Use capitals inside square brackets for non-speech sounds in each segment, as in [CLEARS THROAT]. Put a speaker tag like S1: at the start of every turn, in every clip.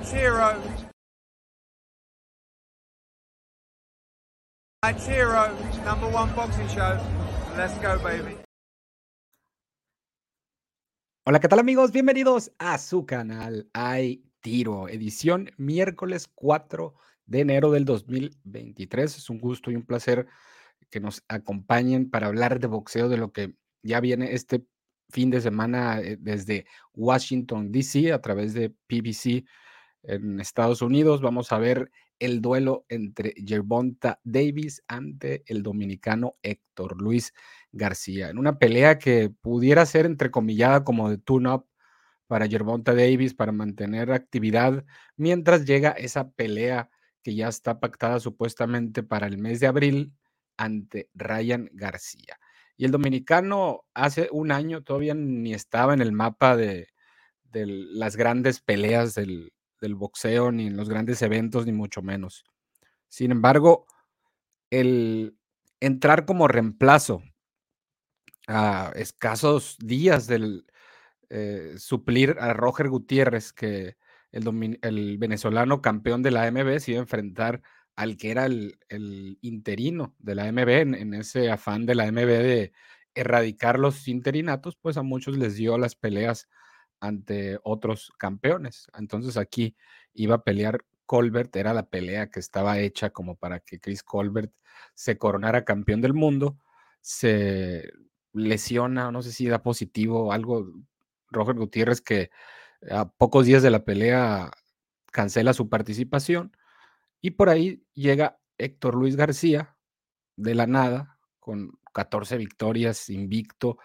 S1: Hero. Hero, number one boxing show. Let's go, baby.
S2: Hola, ¿qué tal amigos? Bienvenidos a su canal Hay Tiro, edición miércoles 4 de enero del 2023. Es un gusto y un placer que nos acompañen para hablar de boxeo, de lo que ya viene este fin de semana eh, desde Washington, D.C., a través de PBC en Estados Unidos. Vamos a ver el duelo entre Gervonta Davis ante el dominicano Héctor Luis García, en una pelea que pudiera ser entrecomillada como de tune-up para Gervonta Davis para mantener actividad mientras llega esa pelea que ya está pactada supuestamente para el mes de abril ante Ryan García. Y el dominicano hace un año todavía ni estaba en el mapa de, de las grandes peleas del, del boxeo, ni en los grandes eventos, ni mucho menos. Sin embargo, el entrar como reemplazo a escasos días del eh, suplir a Roger Gutiérrez, que el, el, venezolano campeón de la AMB se iba a enfrentar al que era el, interino de la AMB en, en, ese afán de la AMB de erradicar los interinatos, pues a muchos les dio las peleas ante otros campeones. Entonces aquí iba a pelear Colbert, era la pelea que estaba hecha como para que Chris Colbert se coronara campeón del mundo. Se lesiona, no sé si da positivo algo, Roger Gutiérrez, que a pocos días de la pelea cancela su participación. Y por ahí llega Héctor Luis García, de la nada, con 14 victorias, invicto,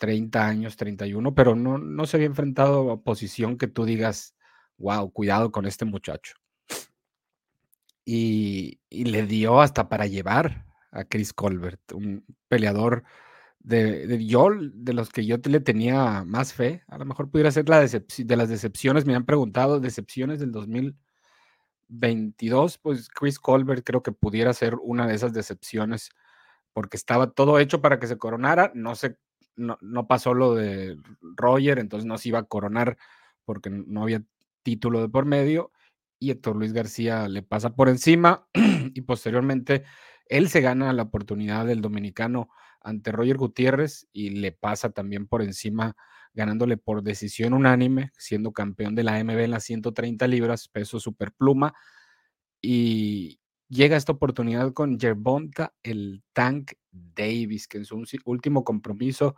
S2: 30 años, 31, pero no, no se había enfrentado a posición que tú digas, wow, cuidado con este muchacho. Y, le dio hasta para llevar a Chris Colbert, un peleador de, de, yo, de los que yo le tenía más fe. A lo mejor pudiera ser la de las decepciones, me han preguntado, decepciones del 2022, pues Chris Colbert creo que pudiera ser una de esas decepciones porque estaba todo hecho para que se coronara, no se no, pasó lo de Roger, entonces no se iba a coronar porque no había título de por medio y Héctor Luis García le pasa por encima [CLEARS THROAT] y posteriormente él se gana la oportunidad del dominicano ante Roger Gutiérrez y le pasa también por encima ganándole por decisión unánime, siendo campeón de la MB en las 130 libras, peso superpluma y llega esta oportunidad con Gervonta el Tank Davis, que en su último compromiso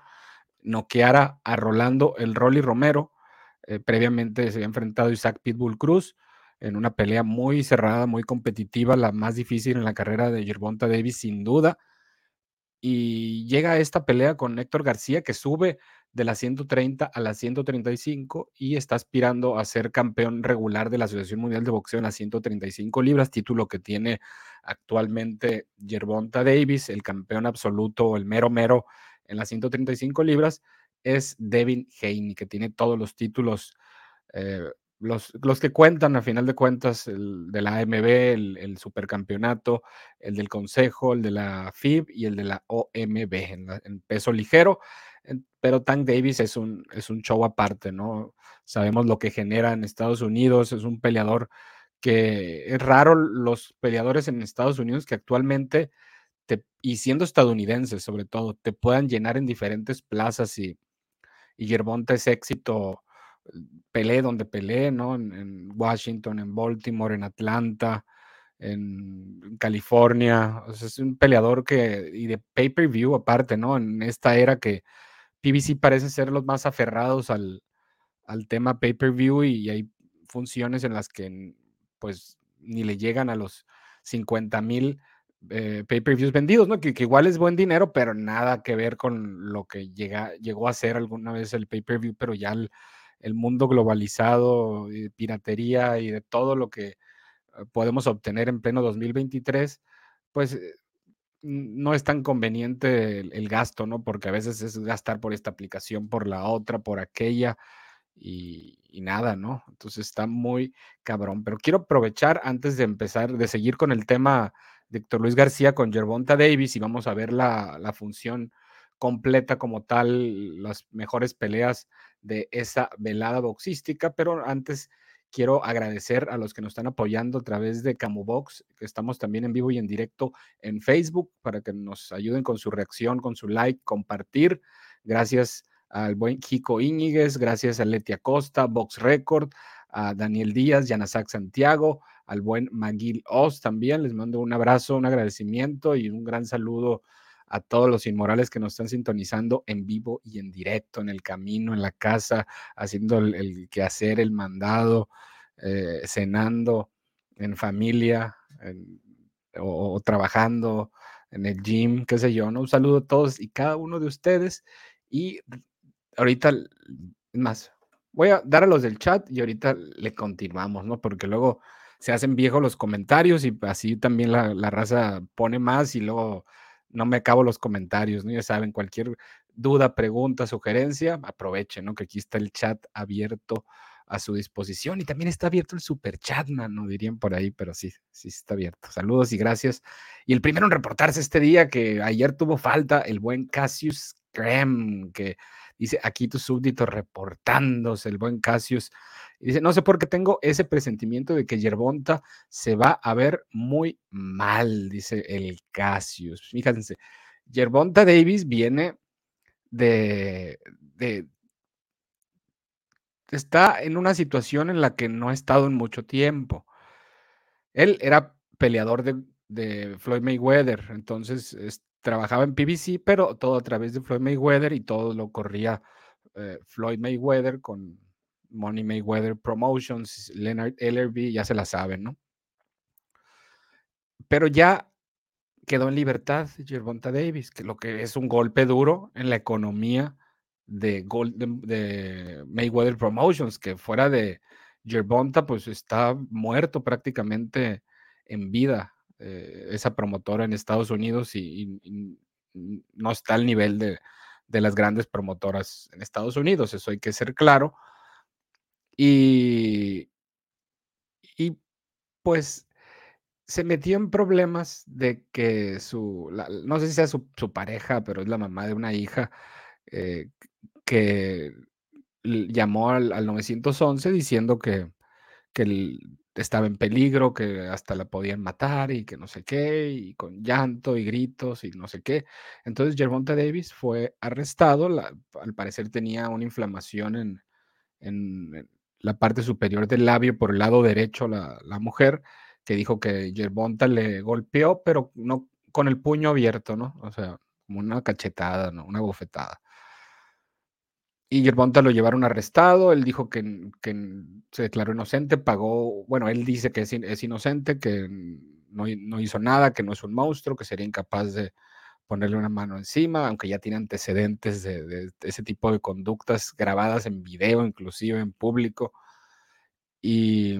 S2: noqueara a Rolando el Rolly Romero. Eh, previamente se había enfrentado Isaac Pitbull Cruz en una pelea muy cerrada, muy competitiva, la más difícil en la carrera de Gervonta Davis, sin duda. Y llega esta pelea con Héctor García, que sube de la 130 a la 135 y está aspirando a ser campeón regular de la Asociación Mundial de Boxeo en las 135 libras, título que tiene actualmente Gervonta Davis, el campeón absoluto, el mero mero en las 135 libras, es Devin Haney, que tiene todos los títulos, eh, los, los, que cuentan a final de cuentas, el de la AMB, el, supercampeonato, el del Consejo, el de la FIB y el de la OMB en, en peso ligero pero Tank Davis es un, es un show aparte, ¿no? Sabemos lo que genera en Estados Unidos, es un peleador que es raro los peleadores en Estados Unidos que actualmente, te, y siendo estadounidenses sobre todo, te puedan llenar en diferentes plazas y, y Gervonta es éxito, peleé donde peleé, ¿no? En, Washington, en Baltimore, en Atlanta, en California, es un peleador que, y de pay-per-view aparte, ¿no? En esta era que PBC parece ser los más aferrados al, tema pay-per-view y hay funciones en las que pues ni le llegan a los 50 mil eh, pay-per-views vendidos, ¿no? Que, igual es buen dinero, pero nada que ver con lo que llega, llegó a ser alguna vez el pay-per-view, pero ya el, el, mundo globalizado, y piratería y de todo lo que eh, podemos obtener en pleno 2023, pues eh, no es tan conveniente el, gasto, ¿no? Porque a veces es gastar por esta aplicación, por la otra, por aquella y, nada, ¿no? Entonces está muy cabrón. Pero quiero aprovechar antes de empezar, de seguir con el tema de Héctor Luis García con Gervonta Davis y vamos a ver la, la función completa como tal las mejores peleas de esa velada boxística, pero antes quiero agradecer a los que nos están apoyando a través de Camubox, que estamos también en vivo y en directo en Facebook para que nos ayuden con su reacción, con su like, compartir. Gracias al buen Kiko Íñiguez, gracias a Leti Acosta, Box Record, a Daniel Díaz, Yanasak Santiago, al buen Maguil Oz también. Les mando un abrazo, un agradecimiento y un gran saludo a todos los inmorales que nos están sintonizando en vivo y en directo, en el camino, en la casa, haciendo el, quehacer, el mandado, eh, cenando en familia o, trabajando en el gym, qué sé yo, ¿no? Un saludo a todos y cada uno de ustedes. Y ahorita, más, voy a dar a los del chat y ahorita le continuamos, ¿no? Porque luego se hacen viejos los comentarios y así también la, la raza pone más y luego no me acabo los comentarios, ¿no? Ya saben, cualquier duda, pregunta, sugerencia, aprovechen, ¿no? Que aquí está el chat abierto a su disposición y también está abierto el super chat, no dirían por ahí, pero sí, sí está abierto. Saludos y gracias. Y el primero en reportarse este día, que ayer tuvo falta, el buen Cassius Graham, que dice aquí tu súbdito reportándose, el buen Cassius. dice, no sé por qué tengo ese presentimiento de que Yerbonta se va a ver muy mal, dice el Cassius. Fíjense, Yerbonta Davis viene de, de, está en una situación en la que no ha estado en mucho tiempo. Él era peleador de, de Floyd Mayweather, entonces trabajaba en PBC, pero todo a través de Floyd Mayweather y todo lo corría eh, Floyd Mayweather con Money Mayweather Promotions, Leonard Ellerby, ya se la saben, ¿no? Pero ya quedó en libertad Gervonta Davis, que lo que es un golpe duro en la economía de, de, Mayweather Promotions, que fuera de Gervonta, pues está muerto prácticamente en vida eh, esa promotora en Estados Unidos y, no está al nivel de, las grandes promotoras en Estados Unidos, eso hay que ser claro. Y, y pues se metió en problemas de que su, no sé si sea su, pareja, pero es la mamá de una hija eh, que llamó al, al, 911 diciendo que, que el, estaba en peligro, que hasta la podían matar y que no sé qué, y con llanto y gritos y no sé qué. Entonces Gervonta Davis fue arrestado, al parecer tenía una inflamación en, en, la parte superior del labio por el lado derecho la, la mujer, que dijo que Gervonta le golpeó, pero no con el puño abierto, ¿no? O sea, como una cachetada, ¿no? Una bofetada. Y Gervonta lo llevaron arrestado, él dijo que, se declaró inocente, pagó, bueno, él dice que es, inocente, que no, hizo nada, que no es un monstruo, que sería incapaz de ponerle una mano encima, aunque ya tiene antecedentes de, ese tipo de conductas grabadas en video, inclusive en público, y,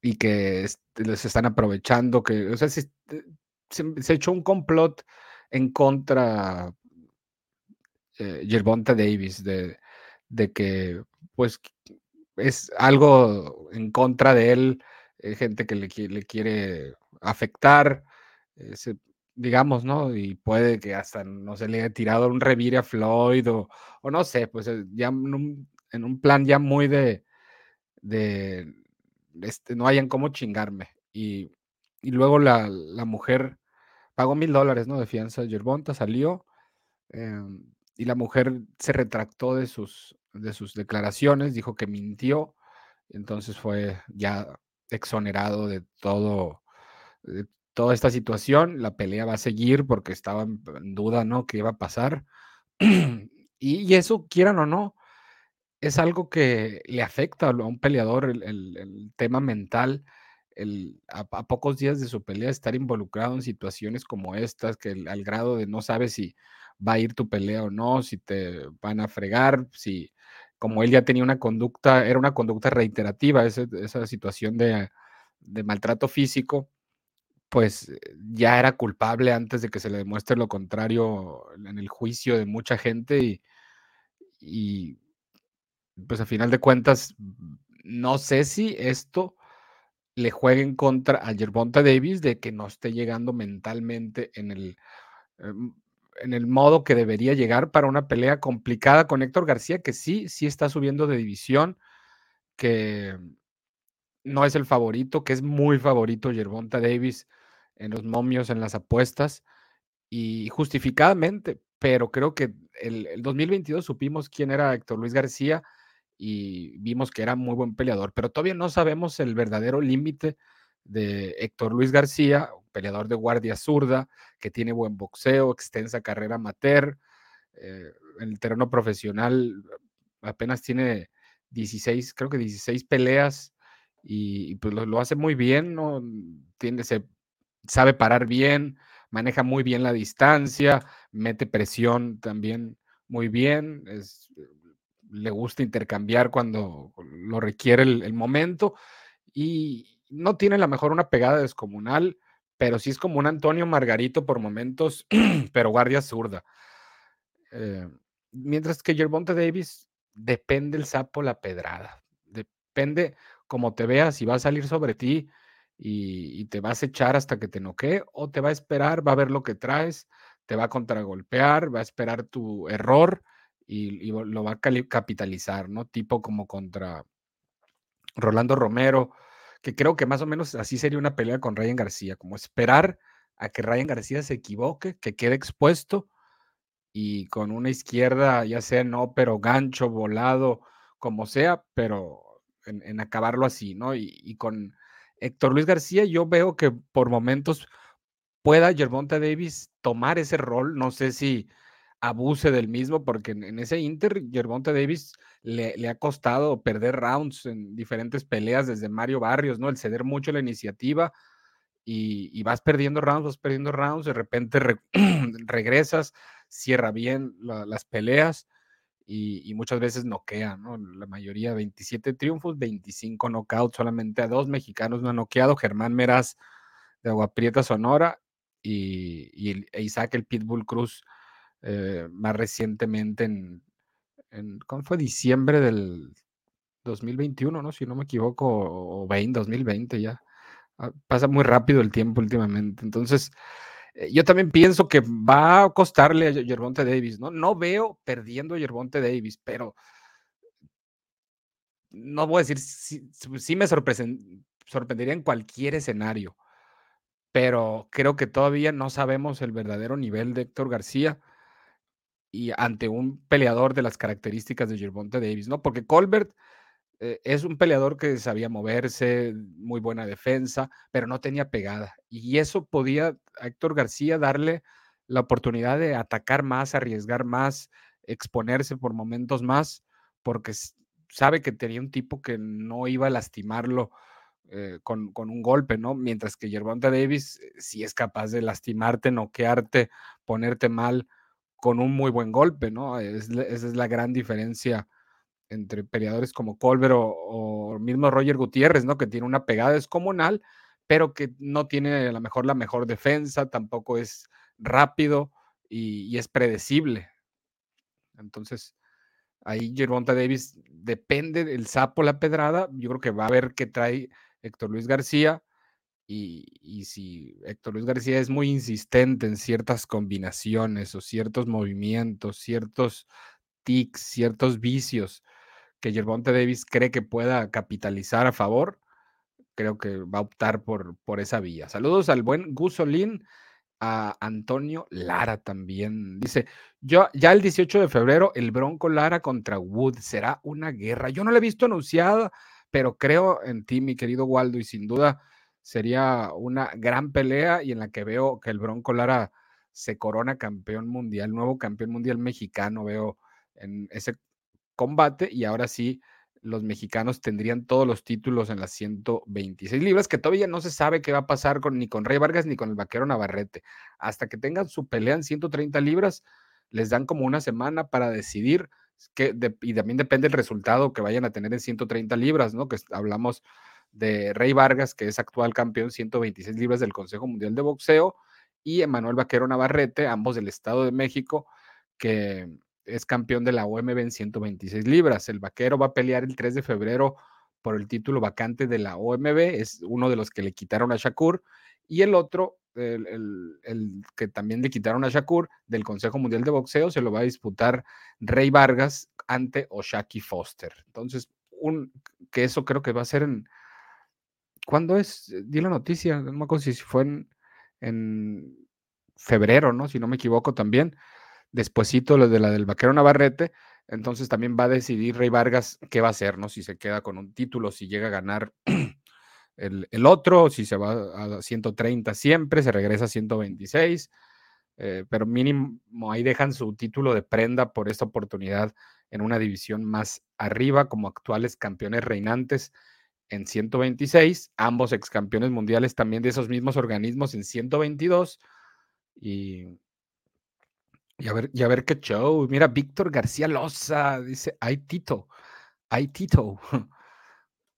S2: y que les están aprovechando, que, o sea, se, se echó un complot en contra eh, Gervonta Davis, de, de, que pues es algo en contra de él, eh, gente que le, quiere afectar, digamos, ¿no? Y puede que hasta no se le haya tirado un revire a Floyd o, no sé, pues eh, ya en un, plan ya muy de, este, no hayan cómo chingarme. Y, y luego la, la, mujer pagó mil dólares, ¿no? De fianza. Gervonta salió. Em, y la mujer se retractó de sus, de sus declaraciones, dijo que mintió, entonces fue ya exonerado de todo, de toda esta situación. La pelea va a seguir porque estaba en duda, ¿no? ¿Qué iba a pasar? [CLEARS THROAT] y, eso, quieran o no, es algo que le afecta a un peleador, el, tema mental, el, a, pocos días de su pelea estar involucrado en situaciones como estas, que al grado de no sabe si va a ir tu pelea o no, si te van a fregar, si como él ya tenía una conducta, era una conducta reiterativa, esa, situación de, maltrato físico, pues eh, ya era culpable antes de que se le demuestre lo contrario en el juicio de mucha gente y, pues a final de cuentas, no sé si esto le juegue en contra a Gervonta Davis de que no esté llegando mentalmente en el... En el modo que debería llegar para una pelea complicada con Héctor García, que sí, sí está subiendo de división, que no es el favorito, que es muy favorito Gervonta Davis en los momios, en las apuestas, y justificadamente, pero creo que el, el 2022 supimos quién era Héctor Luis García y vimos que era muy buen peleador, pero todavía no sabemos el verdadero límite de Héctor Luis García, peleador de guardia zurda, que tiene buen boxeo, extensa carrera amateur, eh, en el terreno profesional apenas tiene 16, creo que 16 peleas y, pues lo, hace muy bien, ¿no? Tiene, se, sabe parar bien, maneja muy bien la distancia, mete presión también muy bien, le gusta intercambiar cuando lo requiere el, momento y no tiene la mejor una pegada descomunal, pero sí es como un Antonio Margarito por momentos, [CLEARS THROAT] pero guardia zurda. Eh, mientras que Gervonta Davis depende el sapo la pedrada, depende como te veas, si va a salir sobre ti y, te vas a echar hasta que te noquee o te va a esperar, va a ver lo que traes, te va a contragolpear, va a esperar tu error y, lo va a capitalizar, ¿no? Tipo como contra Rolando Romero, que creo que más o menos así sería una pelea con Ryan García, como esperar a que Ryan García se equivoque, que quede expuesto y con una izquierda, ya sea no, pero gancho, volado, como sea, pero en, acabarlo así, ¿no? Y, con Héctor Luis García yo veo que por momentos pueda Gervonta Davis tomar ese rol, no sé si abuse del mismo, porque en, ese Inter Gervonta Davis le, ha costado perder rounds en diferentes peleas desde Mario Barrios, ¿no? El ceder mucho la iniciativa y, vas perdiendo rounds, vas perdiendo rounds, de repente [CLEARS THROAT] regresas, cierra bien las peleas y, muchas veces noquea, ¿no? La mayoría, 27 triunfos, 25 knockouts, solamente a dos mexicanos no han noqueado, Germán Meraz de Aguaprieta, Sonora, y, y e Isaac el Pitbull Cruz eh, más recientemente en, en, ¿cómo fue? Diciembre del 2021, ¿no? Si no me equivoco, o 20, 2020 ya. Ah, pasa muy rápido el tiempo últimamente. Entonces, eh, yo también pienso que va a costarle a Yerbonte Davis, ¿no? No veo perdiendo a Yerbonte Davis, pero no voy a decir, sí, me sorprendería en cualquier escenario, pero creo que todavía no sabemos el verdadero nivel de Héctor García y ante un peleador de las características de Yerbonte Davis, ¿no? Porque Colbert eh, es un peleador que sabía moverse, muy buena defensa, pero no tenía pegada. Y eso podía a Héctor García darle la oportunidad de atacar más, arriesgar más, exponerse por momentos más, porque sabe que tenía un tipo que no iba a lastimarlo eh, con, un golpe, ¿no? Mientras que Gervonta Davis eh, sí es capaz de lastimarte, noquearte, ponerte mal con un muy buen golpe, ¿no? esa es la gran diferencia entre peleadores como Colbert o, mismo Roger Gutiérrez, ¿no? Que tiene una pegada descomunal, pero que no tiene a lo mejor la mejor defensa, tampoco es rápido y, es predecible. Entonces, ahí Gervonta Davis depende del sapo la pedrada. Yo creo que va a ver qué trae Héctor Luis García. Y, si Héctor Luis García es muy insistente en ciertas combinaciones o ciertos movimientos, ciertos tics, ciertos vicios que Gervonta Davis cree que pueda capitalizar a favor, creo que va a optar por, por esa vía. Saludos al buen Gusolín, a Antonio Lara también. Dice, yo ya el 18 de febrero, el Bronco Lara contra Wood será una guerra. Yo no lo he visto anunciada, pero creo en ti, mi querido Waldo, y sin duda sería una gran pelea y en la que veo que el Bronco Lara se corona campeón mundial, nuevo campeón mundial mexicano, veo en ese combate y ahora sí los mexicanos tendrían todos los títulos en las 126 libras, que todavía no se sabe qué va a pasar con, ni con Rey Vargas ni con el vaquero Navarrete. Hasta que tengan su pelea en 130 libras, les dan como una semana para decidir que, y también depende el resultado que vayan a tener en 130 libras, ¿no? Que hablamos de Rey Vargas, que es actual campeón 126 libras del Consejo Mundial de Boxeo, y Emanuel Vaquero Navarrete, ambos del Estado de México, que es campeón de la OMB en 126 libras. El vaquero va a pelear el 3 de febrero por el título vacante de la OMB, es uno de los que le quitaron a Shakur, y el otro, el, el, que también le quitaron a Shakur del Consejo Mundial de Boxeo, se lo va a disputar Rey Vargas ante Oshaki Foster. Entonces, un, que eso creo que va a ser en... ¿Cuándo es? Di la noticia, no me acuerdo si fue en, en febrero, ¿no? Si no me equivoco también. Despuésito lo de la del Vaquero Navarrete, entonces también va a decidir Rey Vargas qué va a hacer, ¿no? Si se queda con un título, si llega a ganar [CLEARS THROAT] el, otro, si se va a 130 siempre, se regresa a 126, eh, pero mínimo ahí dejan su título de prenda por esta oportunidad en una división más arriba como actuales campeones reinantes en 126, ambos ex campeones mundiales también de esos mismos organismos en 122 y y a ver, y a ver qué show. Mira, Víctor García Loza dice, ay Tito, ay Tito. [LAUGHS]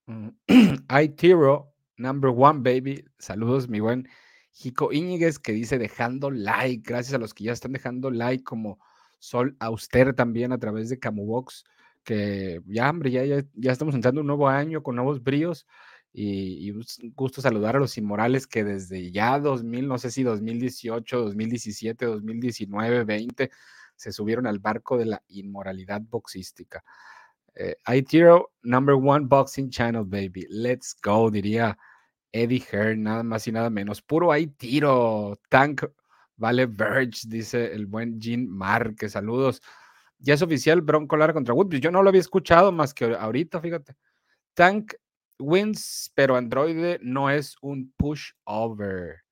S2: [CLEARS THROAT] ay Tiro, number one, baby. Saludos, mi buen Jico Íñiguez, que dice dejando like. Gracias a los que ya están dejando like, como Sol Auster también a través de Camubox. Que ya, hombre, ya, ya, ya estamos entrando un nuevo año con nuevos bríos y, un gusto saludar a los inmorales que desde ya 2000, no sé si 2018, 2017, 2019, 20, se subieron al barco de la inmoralidad boxística. Eh, ITero, number one boxing channel, baby. Let's go, diría Eddie Hearn, nada más y nada menos. Puro tiro. Tank Vale Verge, dice el buen Jean Marque. Saludos. Ya es oficial Bronco Lara contra Wood. Yo no lo había escuchado más que ahorita, fíjate. Tank wins, pero Android no es un pushover.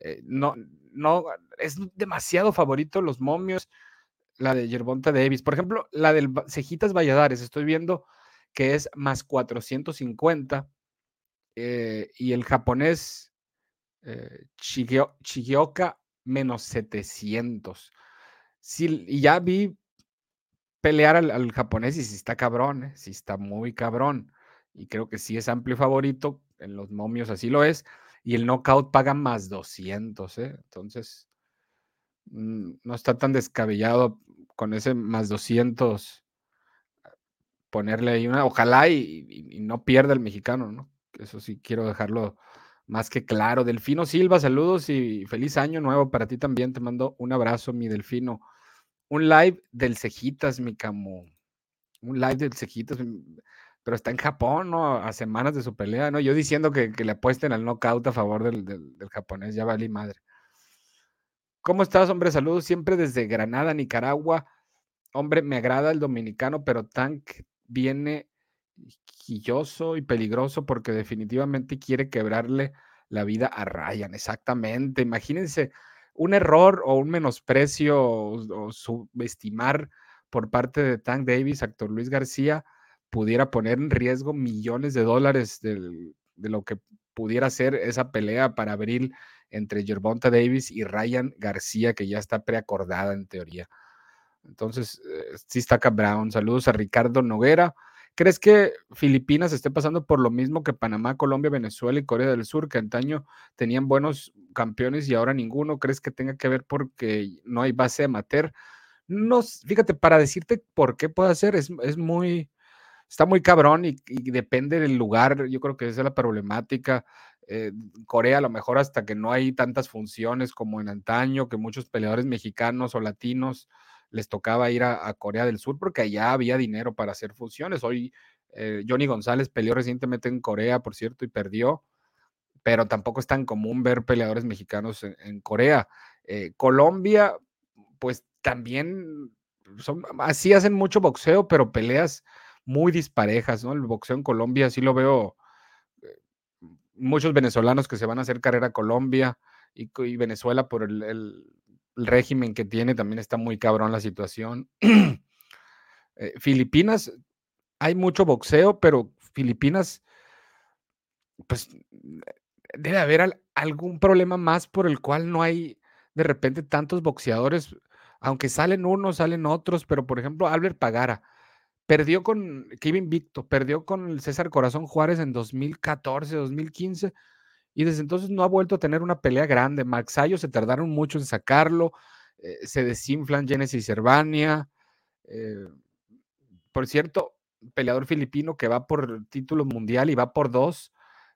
S2: Eh, no, no, es demasiado favorito los momios, la de Yerbonta Davis. Por ejemplo, la del Cejitas Valladares, estoy viendo que es más 450 eh, y el japonés eh, menos 700. Sí, y ya vi pelear al, japonés y si está cabrón, si está muy cabrón y creo que sí es amplio favorito, en los momios así lo es, y el knockout paga más 200, ¿eh? entonces mm, no está tan descabellado con ese más 200 ponerle ahí una, ojalá y, no pierda el mexicano, ¿no? Eso sí quiero dejarlo más que claro. Delfino Silva, saludos y feliz año nuevo para ti también. Te mando un abrazo, mi Delfino. Un live del Cejitas, mi camo. Un live del Cejitas pero está en Japón, ¿no? A semanas de su pelea, ¿no? Yo diciendo que, le apuesten al knockout a favor del, del, japonés, ya valí madre. ¿Cómo estás, hombre? Saludos siempre desde Granada, Nicaragua. Hombre, me agrada el dominicano, pero Tank viene quilloso y peligroso porque definitivamente quiere quebrarle la vida a Ryan. Exactamente. Imagínense un error o un menosprecio o, subestimar por parte de Tank Davis, actor Luis García pudiera poner en riesgo millones de dólares de lo que pudiera ser esa pelea para abril entre Gervonta Davis y Ryan García, que ya está preacordada en teoría. Entonces, eh, sí está Brown. Saludos a Ricardo Noguera. ¿Crees que Filipinas esté pasando por lo mismo que Panamá, Colombia, Venezuela y Corea del Sur, que antaño tenían buenos campeones y ahora ninguno? ¿Crees que tenga que ver porque no hay base amateur? No, fíjate, para decirte por qué puede ser, es, es muy, está muy cabrón y, depende del lugar. Yo creo que esa es la problemática. Eh, Corea, a lo mejor hasta que no hay tantas funciones como en antaño, que muchos peleadores mexicanos o latinos les tocaba ir a, Corea del Sur porque allá había dinero para hacer funciones. Hoy eh, Johnny González peleó recientemente en Corea, por cierto, y perdió, pero tampoco es tan común ver peleadores mexicanos en, Corea. Eh, Colombia, pues también son, así hacen mucho boxeo, pero peleas muy disparejas, ¿no? El boxeo en Colombia sí lo veo, eh, muchos venezolanos que se van a hacer carrera a Colombia y, Venezuela por el, régimen que tiene, también está muy cabrón la situación. [CLEARS THROAT] Eh, Filipinas, hay mucho boxeo, pero Filipinas, pues debe haber algún problema más por el cual no hay de repente tantos boxeadores, aunque salen unos, salen otros, pero por ejemplo, Albert Pagara Perdió con Kevin Victo, perdió con César Corazón Juárez en 2014, 2015, y desde entonces no ha vuelto a tener una pelea grande. Maxayo se tardaron mucho en sacarlo, eh, se desinflan Genesis Cervania. Eh, por cierto, peleador filipino que va por título mundial y va por dos.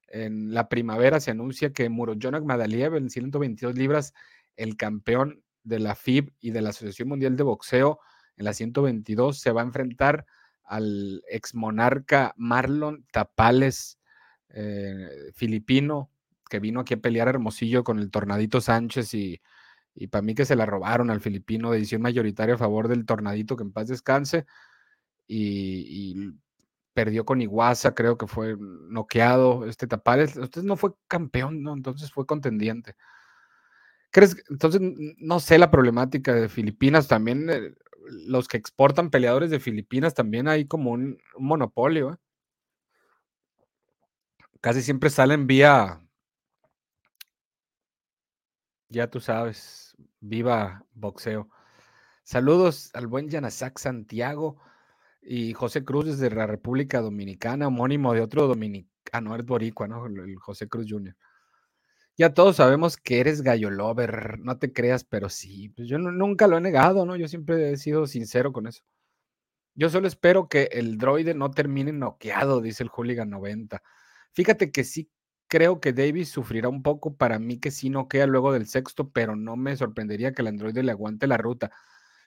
S2: En la primavera se anuncia que Murojonak Madaliev en 122 libras, el campeón de la FIB y de la Asociación Mundial de Boxeo en la 122, se va a enfrentar al ex monarca Marlon Tapales, eh, filipino, que vino aquí a pelear Hermosillo con el Tornadito Sánchez y, y para mí que se la robaron al filipino de edición mayoritaria a favor del Tornadito, que en paz descanse, y, perdió con Iguaza, creo que fue noqueado. Este Tapales, usted no fue campeón, ¿no? Entonces fue contendiente. ¿Crees? Entonces, no sé la problemática de Filipinas también. Eh, los que exportan peleadores de Filipinas también hay como un, un monopolio. ¿eh? Casi siempre salen vía, ya tú sabes, viva boxeo. Saludos al buen Yanasak Santiago y José Cruz desde la República Dominicana, homónimo de otro dominicano, es boricua, ¿no? El José Cruz Jr. Ya todos sabemos que eres gallo lover, no te creas, pero sí, pues yo nunca lo he negado, ¿no? Yo siempre he sido sincero con eso. Yo solo espero que el droide no termine noqueado, dice el Hooligan 90. Fíjate que sí creo que Davis sufrirá un poco para mí que sí noquea luego del sexto, pero no me sorprendería que el androide le aguante la ruta.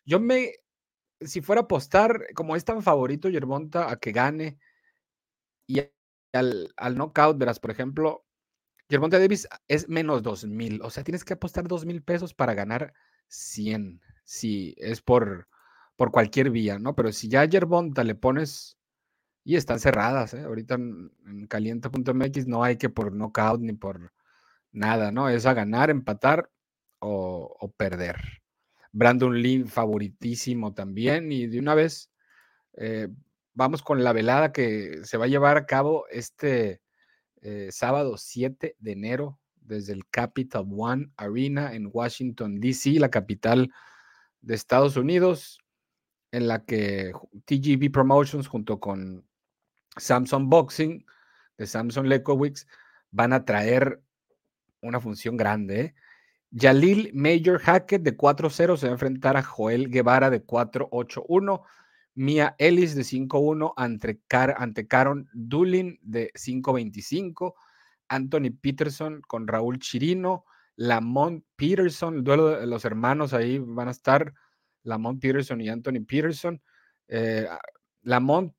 S2: Yo me, si fuera a apostar, como es tan favorito Yerbonta a que gane y al, al knockout, verás, por ejemplo, Gervonta Davis es menos dos mil, o sea, tienes que apostar dos mil pesos para ganar 100, si es por, por cualquier vía, ¿no? Pero si ya a Gervonta le pones, y están cerradas, ¿eh? ahorita en, en caliente.mx no hay que por knockout ni por nada, ¿no? Es a ganar, empatar o, o perder. Brandon Lee favoritísimo también, y de una vez eh, vamos con la velada que se va a llevar a cabo este eh, sábado 7 de enero desde el Capital One Arena en Washington, D.C., la capital de Estados Unidos, en la que TGV Promotions junto con Samsung Boxing de Samsung Lekowicz van a traer una función grande. ¿eh? Yalil Major Hackett de 4-0 se va a enfrentar a Joel Guevara de 4-8-1. Mia Ellis de 5-1 ante, Car Caron Dulin de 5-25. Anthony Peterson con Raúl Chirino. Lamont Peterson, el duelo de los hermanos ahí van a estar. Lamont Peterson y Anthony Peterson. Eh, Lamont,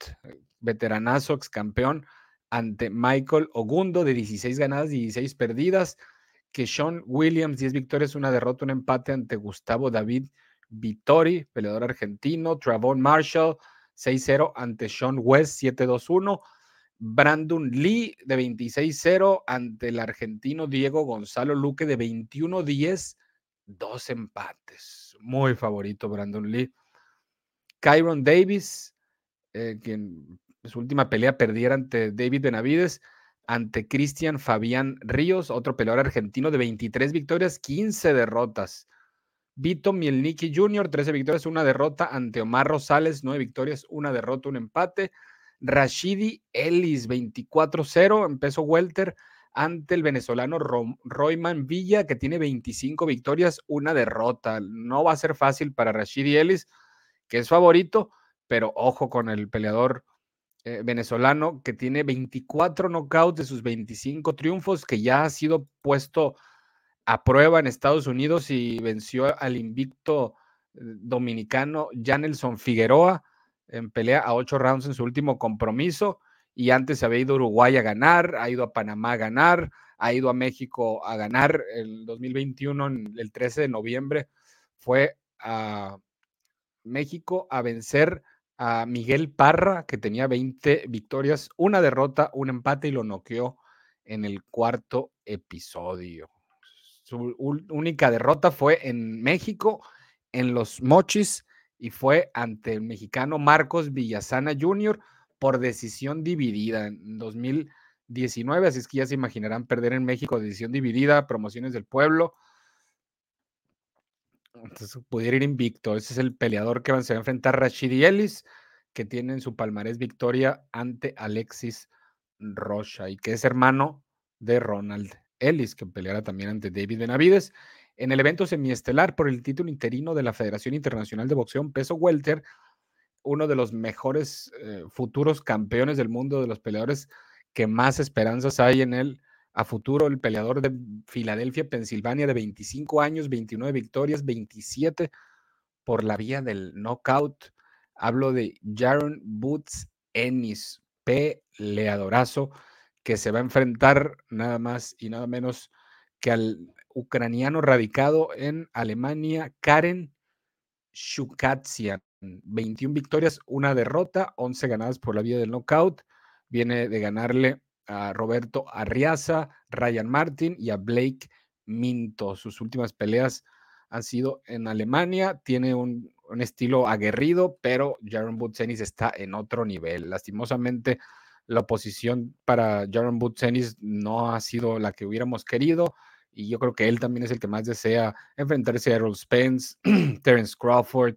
S2: veteranazo, ex campeón, ante Michael Ogundo de 16 ganadas y 16 perdidas. Que Sean Williams, 10 victorias, una derrota, un empate ante Gustavo David Vittori, peleador argentino, Travon Marshall, 6-0 ante Sean West, 7-2-1. Brandon Lee de 26-0 ante el argentino Diego Gonzalo Luque de 21-10, dos empates. Muy favorito Brandon Lee. Kyron Davis, eh, quien en su última pelea perdiera ante David Benavides, ante Cristian Fabián Ríos, otro peleador argentino de 23 victorias, 15 derrotas. Vito Mielniki Jr., 13 victorias, una derrota ante Omar Rosales, 9 victorias, una derrota, un empate. Rashidi Ellis, 24-0, empezó Welter ante el venezolano Royman Villa, que tiene 25 victorias, una derrota. No va a ser fácil para Rashidi Ellis, que es favorito, pero ojo con el peleador eh, venezolano que tiene 24 knockouts de sus 25 triunfos, que ya ha sido puesto a prueba en Estados Unidos y venció al invicto eh, dominicano Janelson Figueroa en pelea a ocho rounds en su último compromiso. Y antes había ido a Uruguay a ganar, ha ido a Panamá a ganar, ha ido a México a ganar. El 2021, el 13 de noviembre, fue a México a vencer a Miguel Parra, que tenía 20 victorias, una derrota, un empate y lo noqueó en el cuarto episodio. Su única derrota fue en México, en los Mochis, y fue ante el mexicano Marcos Villasana Jr. por decisión dividida en 2019. Así es que ya se imaginarán perder en México decisión dividida, promociones del pueblo. Entonces pudiera ir invicto. Ese es el peleador que se va a enfrentar Rashidi Ellis, que tiene en su palmarés victoria ante Alexis Rocha y que es hermano de Ronald Ellis, que peleará también ante David Benavides. En el evento semiestelar por el título interino de la Federación Internacional de Boxeo Peso Welter, uno de los mejores eh, futuros campeones del mundo de los peleadores que más esperanzas hay en él a futuro, el peleador de Filadelfia, Pensilvania, de 25 años, 29 victorias, 27 por la vía del knockout. Hablo de Jaron Boots Ennis, peleadorazo, que se va a enfrentar nada más y nada menos que al ucraniano radicado en Alemania, Karen Shukatsian. 21 victorias, una derrota, 11 ganadas por la vía del knockout. Viene de ganarle a Roberto Arriaza, Ryan Martin y a Blake Minto. Sus últimas peleas han sido en Alemania. Tiene un, estilo aguerrido, pero Jaron Butsenis está en otro nivel. Lastimosamente, la oposición para Jaron Butsenis no ha sido la que hubiéramos querido. Y yo creo que él también es el que más desea enfrentarse a Errol Spence, [CLEARS THROAT] Terence Crawford,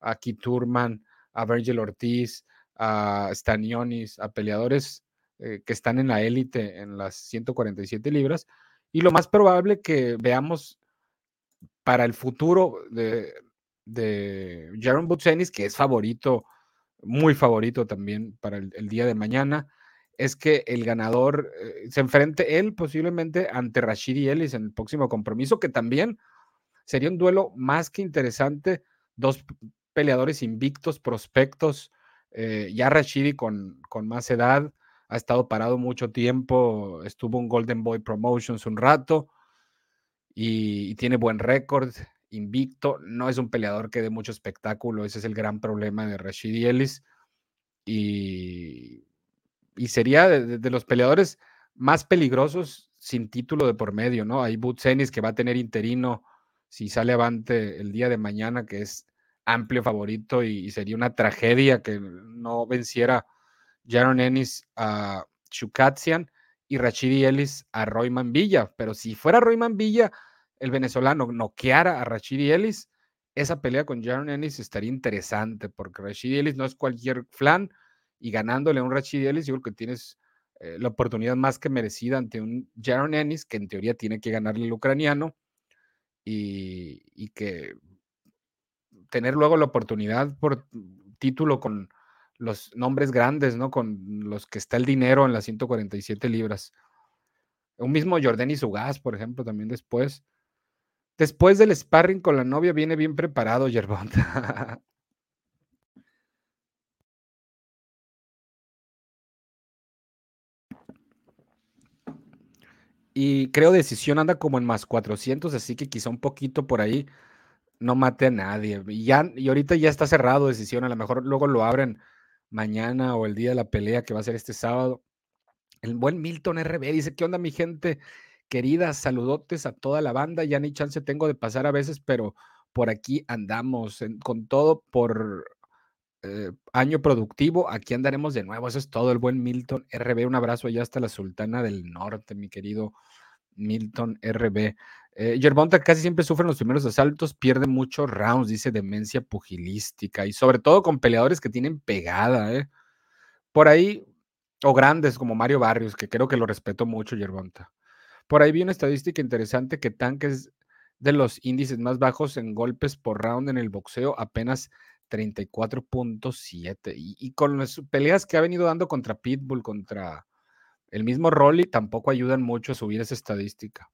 S2: a Keith Turman, a Virgil Ortiz, a Stanionis, a peleadores eh, que están en la élite en las 147 libras. Y lo más probable que veamos para el futuro de, de Jaron Butsenis, que es favorito, muy favorito también para el, día de mañana, es que el ganador eh, se enfrente él posiblemente ante Rashidi Ellis en el próximo compromiso, que también sería un duelo más que interesante. Dos peleadores invictos, prospectos, eh, ya Rashidi con, con más edad, ha estado parado mucho tiempo, estuvo en Golden Boy Promotions un rato y, tiene buen récord, invicto, no es un peleador que dé mucho espectáculo, ese es el gran problema de Rashidi Ellis y, y sería de, los peleadores más peligrosos sin título de por medio, ¿no? Hay Butsenis que va a tener interino si sale avante el día de mañana, que es amplio favorito y, sería una tragedia que no venciera Jaron Ennis a Chukatsian y Rachidi Ellis a Royman Villa. Pero si fuera Royman Villa, el venezolano noqueara a Rachidi Ellis, esa pelea con Jaron Ennis estaría interesante porque Rachidi Ellis no es cualquier flan y ganándole a un Rachidi Ellis, yo creo que tienes eh, la oportunidad más que merecida ante un Jaron Ennis que en teoría tiene que ganarle el ucraniano y que tener luego la oportunidad por título con los nombres grandes, ¿no? Con los que está el dinero en las 147 libras. Un mismo Jordani Sugas, por ejemplo, también después. Después del sparring con la novia viene bien preparado, [LAUGHS] Yerbonta. y creo decisión anda como en más 400, así que quizá un poquito por ahí no mate a nadie. Y, y ahorita ya está cerrado decisión, a lo mejor luego lo abren mañana o el día de la pelea que va a ser este sábado. El buen Milton RB dice, ¿qué onda mi gente querida? Saludotes a toda la banda. Ya ni chance tengo de pasar a veces, pero por aquí andamos con todo por eh, año productivo. Aquí andaremos de nuevo. Eso es todo, el buen Milton RB. Un abrazo allá hasta la Sultana del Norte, mi querido Milton RB. Eh, casi siempre sufre los primeros asaltos, pierde muchos rounds, dice demencia pugilística y sobre todo con peleadores que tienen pegada, ¿eh? Por ahí, o grandes como Mario Barrios, que creo que lo respeto mucho, Yerbonta. Por ahí vi una estadística interesante que Tank es de los índices más bajos en golpes por round en el boxeo, apenas 34.7. Y, y, con las peleas que ha venido dando contra Pitbull, contra el mismo Rolly, tampoco ayudan mucho a subir esa estadística.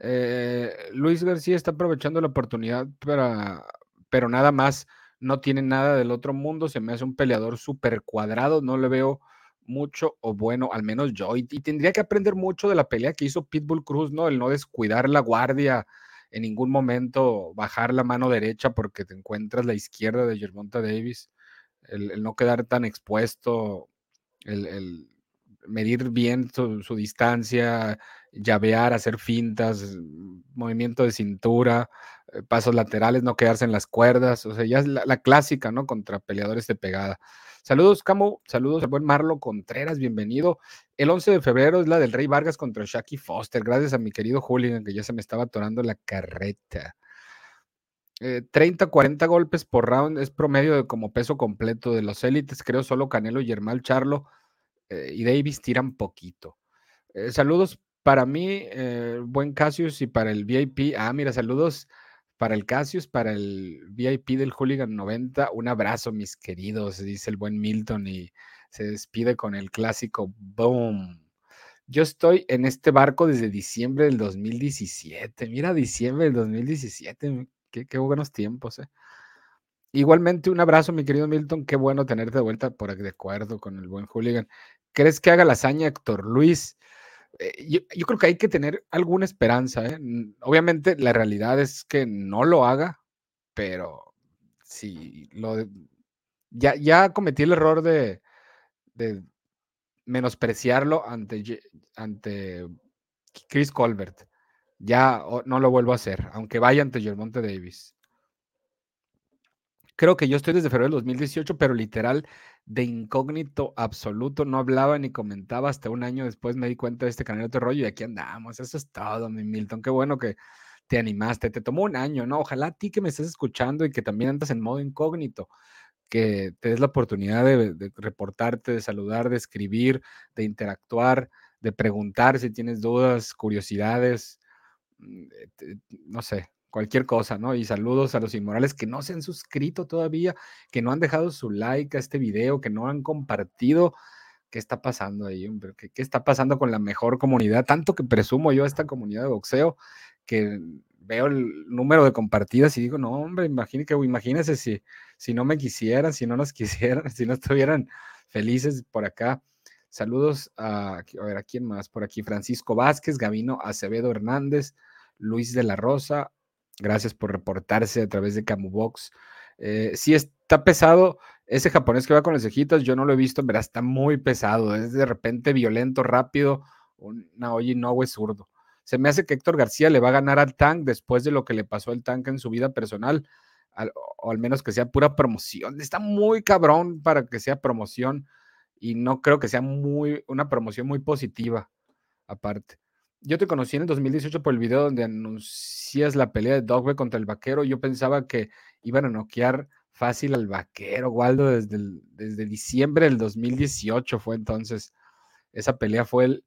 S2: Eh, Luis García está aprovechando la oportunidad para, pero nada más, no tiene nada del otro mundo, se me hace un peleador súper cuadrado, no le veo mucho o bueno, al menos yo, y, tendría que aprender mucho de la pelea que hizo Pitbull Cruz, ¿no? El no descuidar la guardia, en ningún momento bajar la mano derecha porque te encuentras la izquierda de Germonta Davis, el, no quedar tan expuesto, el, medir bien su distancia, llavear, hacer fintas, movimiento de cintura, eh, pasos laterales, no quedarse en las cuerdas, o sea, ya es la, clásica, ¿no? Contra peleadores de pegada. Saludos, Camo, saludos al buen Marlo Contreras, bienvenido. El 11 de febrero es la del Rey Vargas contra Shaki Foster, gracias a mi querido Julian, que ya se me estaba atorando la carreta. 30, eh, 40 golpes por round es promedio de como peso completo de los élites, creo solo Canelo y Germán Charlo eh, y Davis tiran poquito. saludos para mí, eh, buen Cassius y para el VIP. Ah, mira, saludos para el Cassius, para el VIP del Hooligan 90. Un abrazo, mis queridos, dice el buen Milton. Y se despide con el clásico Boom. Yo estoy en este barco desde diciembre del 2017. Mira, diciembre del 2017. Qué, qué buenos tiempos, ¿eh? Igualmente, un abrazo, mi querido Milton. Qué bueno tenerte de vuelta por de acuerdo con el buen Hooligan. ¿Crees que haga la hazaña Héctor Luis? Eh, yo, creo que hay que tener alguna esperanza. ¿eh? Obviamente, la realidad es que no lo haga, pero si lo. Ya, ya cometí el error de, menospreciarlo ante, ante Chris Colbert. Ya no lo vuelvo a hacer, aunque vaya ante Germonte Davis. Creo que yo estoy desde febrero del 2018, pero literal de incógnito absoluto, no hablaba ni comentaba hasta un año después me di cuenta de este canal de otro rollo y aquí andamos. Eso es todo, mi Milton. Qué bueno que te animaste. Te tomó un año, ¿no? Ojalá a ti que me estés escuchando y que también andas en modo incógnito, que te des la oportunidad de, reportarte, de saludar, de escribir, de interactuar, de preguntar si tienes dudas, curiosidades, mm, eh, no sé, cualquier cosa, ¿no? Y saludos a los inmorales que no se han suscrito todavía, que no han dejado su like a este video, que no han compartido. ¿Qué está pasando ahí, hombre? ¿Qué, está pasando con la mejor comunidad? Tanto que presumo yo a esta comunidad de boxeo que veo el número de compartidas y digo, no, hombre, imagínese, imagínese si, si no me quisieran, si no nos [LAUGHS] quisieran, si no estuvieran felices por acá. Saludos a, a ver, ¿a quién más? Por aquí, Francisco Vázquez, Gavino Acevedo Hernández, Luis de la Rosa, Gracias por reportarse a través de Camubox. Eh, sí, está pesado. Ese japonés que va con los cejitas, yo no lo he visto, pero está muy pesado. Es de repente violento, rápido. Oye, no, es zurdo. Se me hace que Héctor García le va a ganar al Tank después de lo que le pasó al Tank en su vida personal, o al menos que sea pura promoción. Está muy cabrón para que sea promoción y no creo que sea muy una promoción muy positiva aparte. Yo te conocí en el 2018 por el video donde anuncias la pelea de Dogbe contra el vaquero. Yo pensaba que iban a noquear fácil al vaquero, Waldo, desde, desde diciembre del 2018 fue entonces. Esa pelea fue el,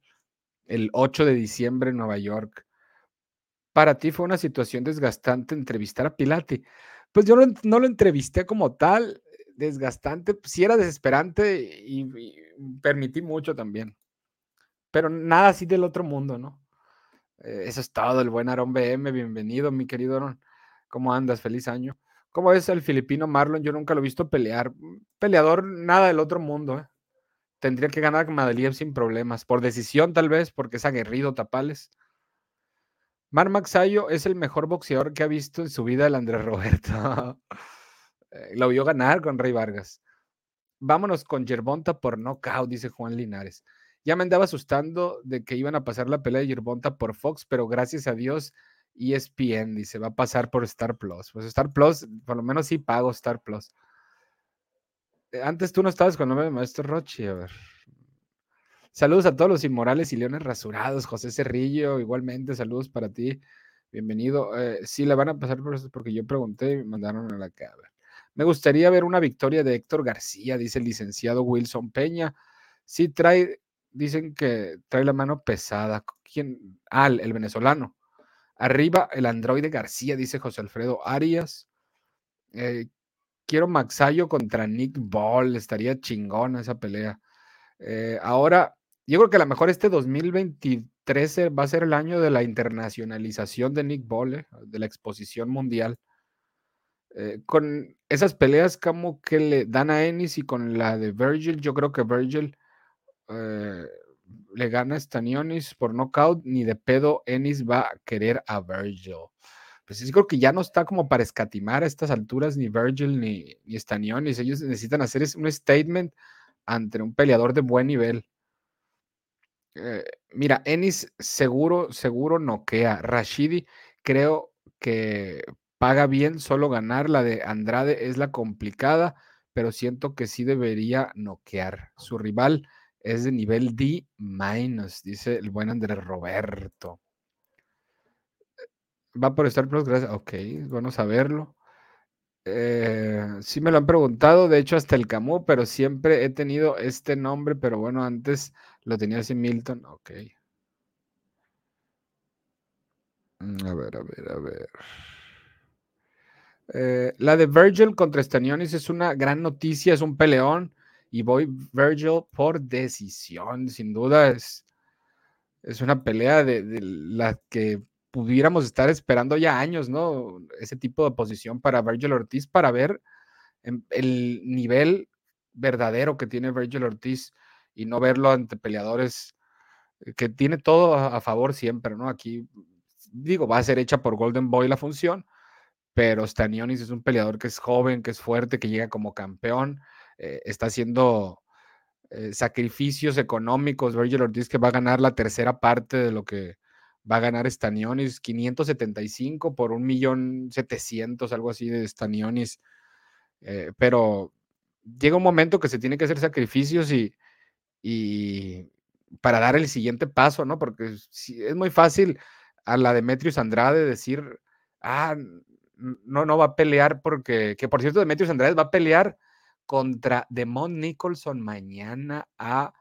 S2: el 8 de diciembre en Nueva York. Para ti fue una situación desgastante entrevistar a Pilati. Pues yo no, lo entrevisté como tal, desgastante, sí era desesperante y permití mucho también. Pero nada así del otro mundo, ¿no? Eh, eso es todo, el buen Aaron BM. Bienvenido, mi querido Aaron. ¿Cómo andas? Feliz año. ¿Cómo es el filipino Marlon? Yo nunca lo he visto pelear. Mm, peleador, nada del otro mundo. ¿eh? Tendría que ganar con Madaliev sin problemas. Por decisión, tal vez, porque es aguerrido Tapales. Mar Maxayo es el mejor boxeador que ha visto en su vida el Andrés Roberto. [LAUGHS] Eh, lo vio ganar con Rey Vargas. Vámonos con Yerbonta por knockout, dice Juan Linares. Ya me andaba asustando de que iban a pasar la pelea de Yerbonta por Fox, pero gracias a Dios ESPN dice, va a pasar por Star Plus. Pues Star Plus, por lo menos sí pago Star Plus. Eh, antes tú no estabas con el nombre de Maestro Rochi, a ver. Saludos a todos los inmorales y leones rasurados. José Cerrillo, igualmente, saludos para ti. Bienvenido. Eh, sí, le van a pasar por eso porque yo pregunté y me mandaron a la cabra. Me gustaría ver una victoria de Héctor García, dice el licenciado Wilson Peña. Sí, trae dicen que trae la mano pesada. ¿Quién? Ah, el, venezolano. Arriba el androide García, dice José Alfredo Arias. Eh, quiero Maxayo contra Nick Ball. Estaría chingona esa pelea. Eh, ahora, yo creo que a lo mejor este 2023 va a ser el año de la internacionalización de Nick Ball, eh, de la exposición mundial. con esas peleas como que le dan a Ennis y con la de Virgil, yo creo que Virgil eh, le gana Stanionis por knockout, ni de pedo Ennis va a querer a Virgil. Pues sí, creo que ya no está como para escatimar a estas alturas ni Virgil ni, ni Stanionis. Ellos necesitan hacer un statement ante un peleador de buen nivel. Eh, mira, Ennis seguro, seguro noquea. Rashidi creo que paga bien solo ganar. La de Andrade es la complicada, pero siento que sí debería noquear. Su rival es de nivel D dice el buen Andrés Roberto. Va por Star Plus, gracias. Ok, bueno saberlo. Eh, sí me lo han preguntado, de hecho hasta el Camus, pero siempre he tenido este nombre, pero bueno, antes lo tenía así Milton. Ok. Mm, a ver, a ver, a ver. Eh, la de Virgil contra Stanionis es una gran noticia, es un peleón y voy Virgil por decisión. Sin duda es, es una pelea de, de la que pudiéramos estar esperando ya años, ¿no? Ese tipo de posición para Virgil Ortiz para ver el nivel verdadero que tiene Virgil Ortiz y no verlo ante peleadores eh, que tiene todo a, favor siempre, ¿no? Aquí, digo, va a ser hecha por Golden Boy la función, pero Stanionis es un peleador que es joven, que es fuerte, que llega como campeón, eh, está haciendo eh, sacrificios económicos. Virgil Ortiz que va a ganar la tercera parte de lo que va a ganar Stanionis, 575 por un millón setecientos, algo así de Stanionis. pero llega un momento que se tiene que hacer sacrificios y, y para dar el siguiente paso, ¿no? Porque es muy fácil a la Demetrius Andrade decir, ah, no, no va a pelear porque, que por cierto, Demetrius Andrade va a pelear contra Demon Nicholson mañana a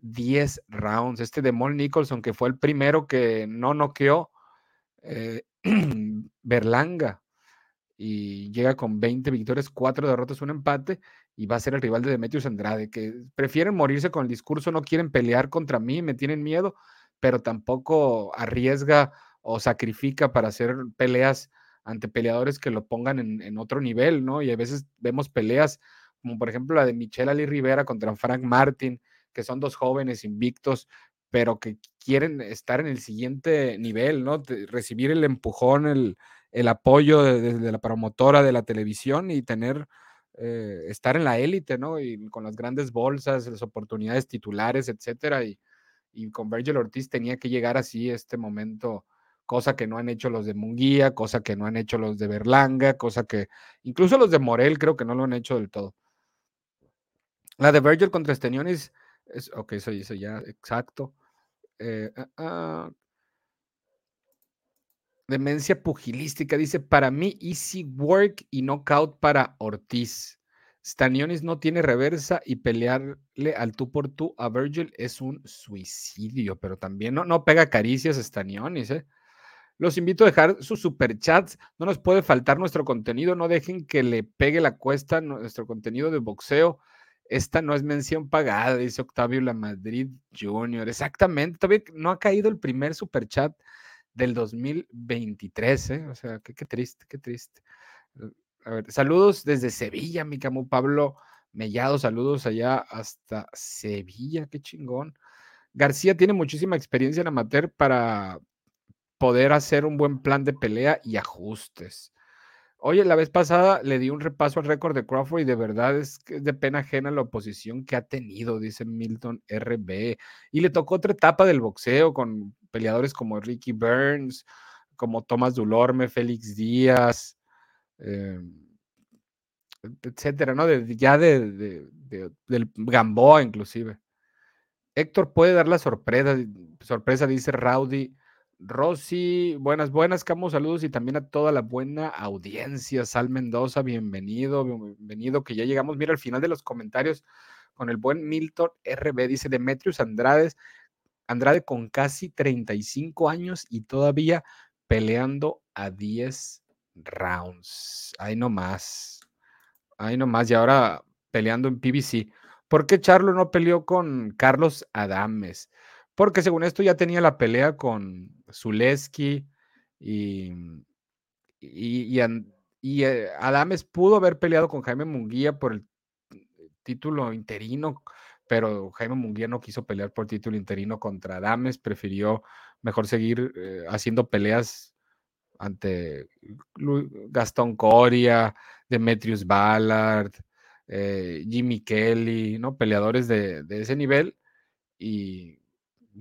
S2: 10 rounds. Este Demon Nicholson, que fue el primero que no noqueó eh, [CLEARS THROAT] Berlanga y llega con 20 victorias, 4 derrotas, un empate y va a ser el rival de Demetrius Andrade, que prefieren morirse con el discurso, no quieren pelear contra mí, me tienen miedo, pero tampoco arriesga o sacrifica para hacer peleas ante peleadores que lo pongan en, otro nivel, ¿no? Y a veces vemos peleas como por ejemplo la de Michelle Ali Rivera contra Frank Martin, que son dos jóvenes invictos, pero que quieren estar en el siguiente nivel, ¿no? recibir el empujón, el, el apoyo de la promotora de la televisión y tener eh, estar en la élite, ¿no? Y con las grandes bolsas, las oportunidades titulares, etcétera. Y, y con Virgil Ortiz tenía que llegar así este momento, cosa que no han hecho los de Munguía, cosa que no han hecho los de Berlanga, cosa que incluso los de Morel creo que no lo han hecho del todo. La de Virgil contra Estenionis, es, ok, eso, eso ya, exacto. Eh, ah, ah, Demencia pugilística, dice, para mí easy work y knockout para Ortiz. Stanionis no tiene reversa y pelearle al tú por tú a Virgil es un suicidio, pero también no, no pega caricias a Stanionis, ¿eh? Los invito a dejar sus superchats. No nos puede faltar nuestro contenido. No dejen que le pegue la cuesta nuestro contenido de boxeo. Esta no es mención pagada, dice Octavio La Madrid Jr. Exactamente. Todavía no ha caído el primer superchat del 2023, ¿eh? O sea, qué, triste, qué triste. Eh, a ver, saludos desde Sevilla, mi camo Pablo Mellado, saludos allá hasta Sevilla, qué chingón. García tiene muchísima experiencia en amateur para poder hacer un buen plan de pelea y ajustes. Oye, la vez pasada le di un repaso al récord de Crawford y de verdad es que es de pena ajena la oposición que ha tenido, dice Milton RB. Y le tocó otra etapa del boxeo con peleadores como Ricky Burns, como Tomás Dulorme, Félix Díaz, eh, etcétera, ¿no? ya de, del Gamboa inclusive. Héctor puede dar la sorpresa, sorpresa, dice Rowdy. Rosy, buenas, buenas, Camo, saludos y también a toda la buena audiencia. Sal Mendoza, bienvenido, bienvenido, que ya llegamos, mira, al final de los comentarios con el buen Milton RB, dice Demetrius Andrades, Andrade con casi 35 años y todavía peleando a 10 rounds. Ahí nomás. Ahí nomás. Y ahora peleando en PBC. ¿Por qué Charlo no peleó con Carlos Adames? Porque según esto ya tenía la pelea con Zuleski y, y, y, eh, Adames pudo haber peleado con Jaime Munguía por el título interino pero Jaime Munguía no quiso pelear por título interino contra Adames, prefirió mejor seguir eh, haciendo peleas ante Gastón Coria, Demetrius Ballard, eh, Jimmy Kelly, ¿no? Peleadores de, ese nivel y,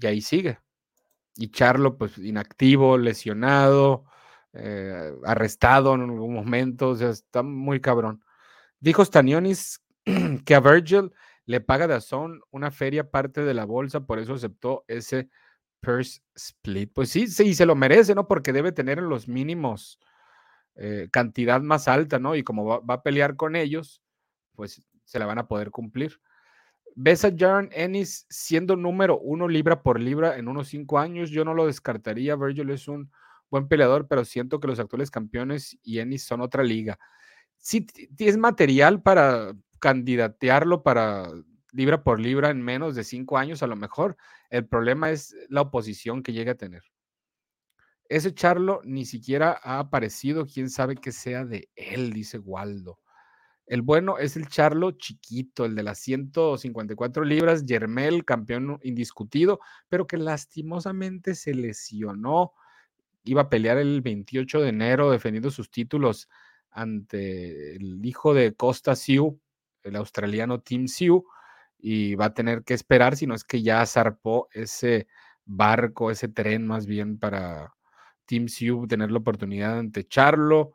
S2: ahí sigue. Y Charlo, pues inactivo, lesionado, eh, arrestado en algún momento, o sea, está muy cabrón. Dijo Stanionis [CLEARS THROAT] que a Virgil le paga Dazón una feria parte de la bolsa, por eso aceptó ese purse split. Pues sí, sí, se lo merece, ¿no? Porque debe tener en los mínimos eh, cantidad más alta, ¿no? Y como va, a pelear con ellos, pues se la van a poder cumplir. ¿Ves a Jaron Ennis siendo número uno libra por libra en unos cinco años? Yo no lo descartaría. Virgil es un buen peleador, pero siento que los actuales campeones y Ennis son otra liga. Sí, es material para candidatearlo para libra por libra en menos de cinco años a lo mejor. El problema es la oposición que llegue a tener. Ese Charlo ni siquiera ha aparecido, quién sabe qué sea de él, dice Waldo. El bueno es el Charlo chiquito, el de las 154 libras, Yermel, campeón indiscutido, pero que lastimosamente se lesionó. Iba a pelear el 28 de enero defendiendo sus títulos ante el hijo de Costa Siu, el australiano Tim Siu, y va a tener que esperar, si no es que ya zarpó ese barco, ese tren más bien para Team Siu tener la oportunidad ante Charlo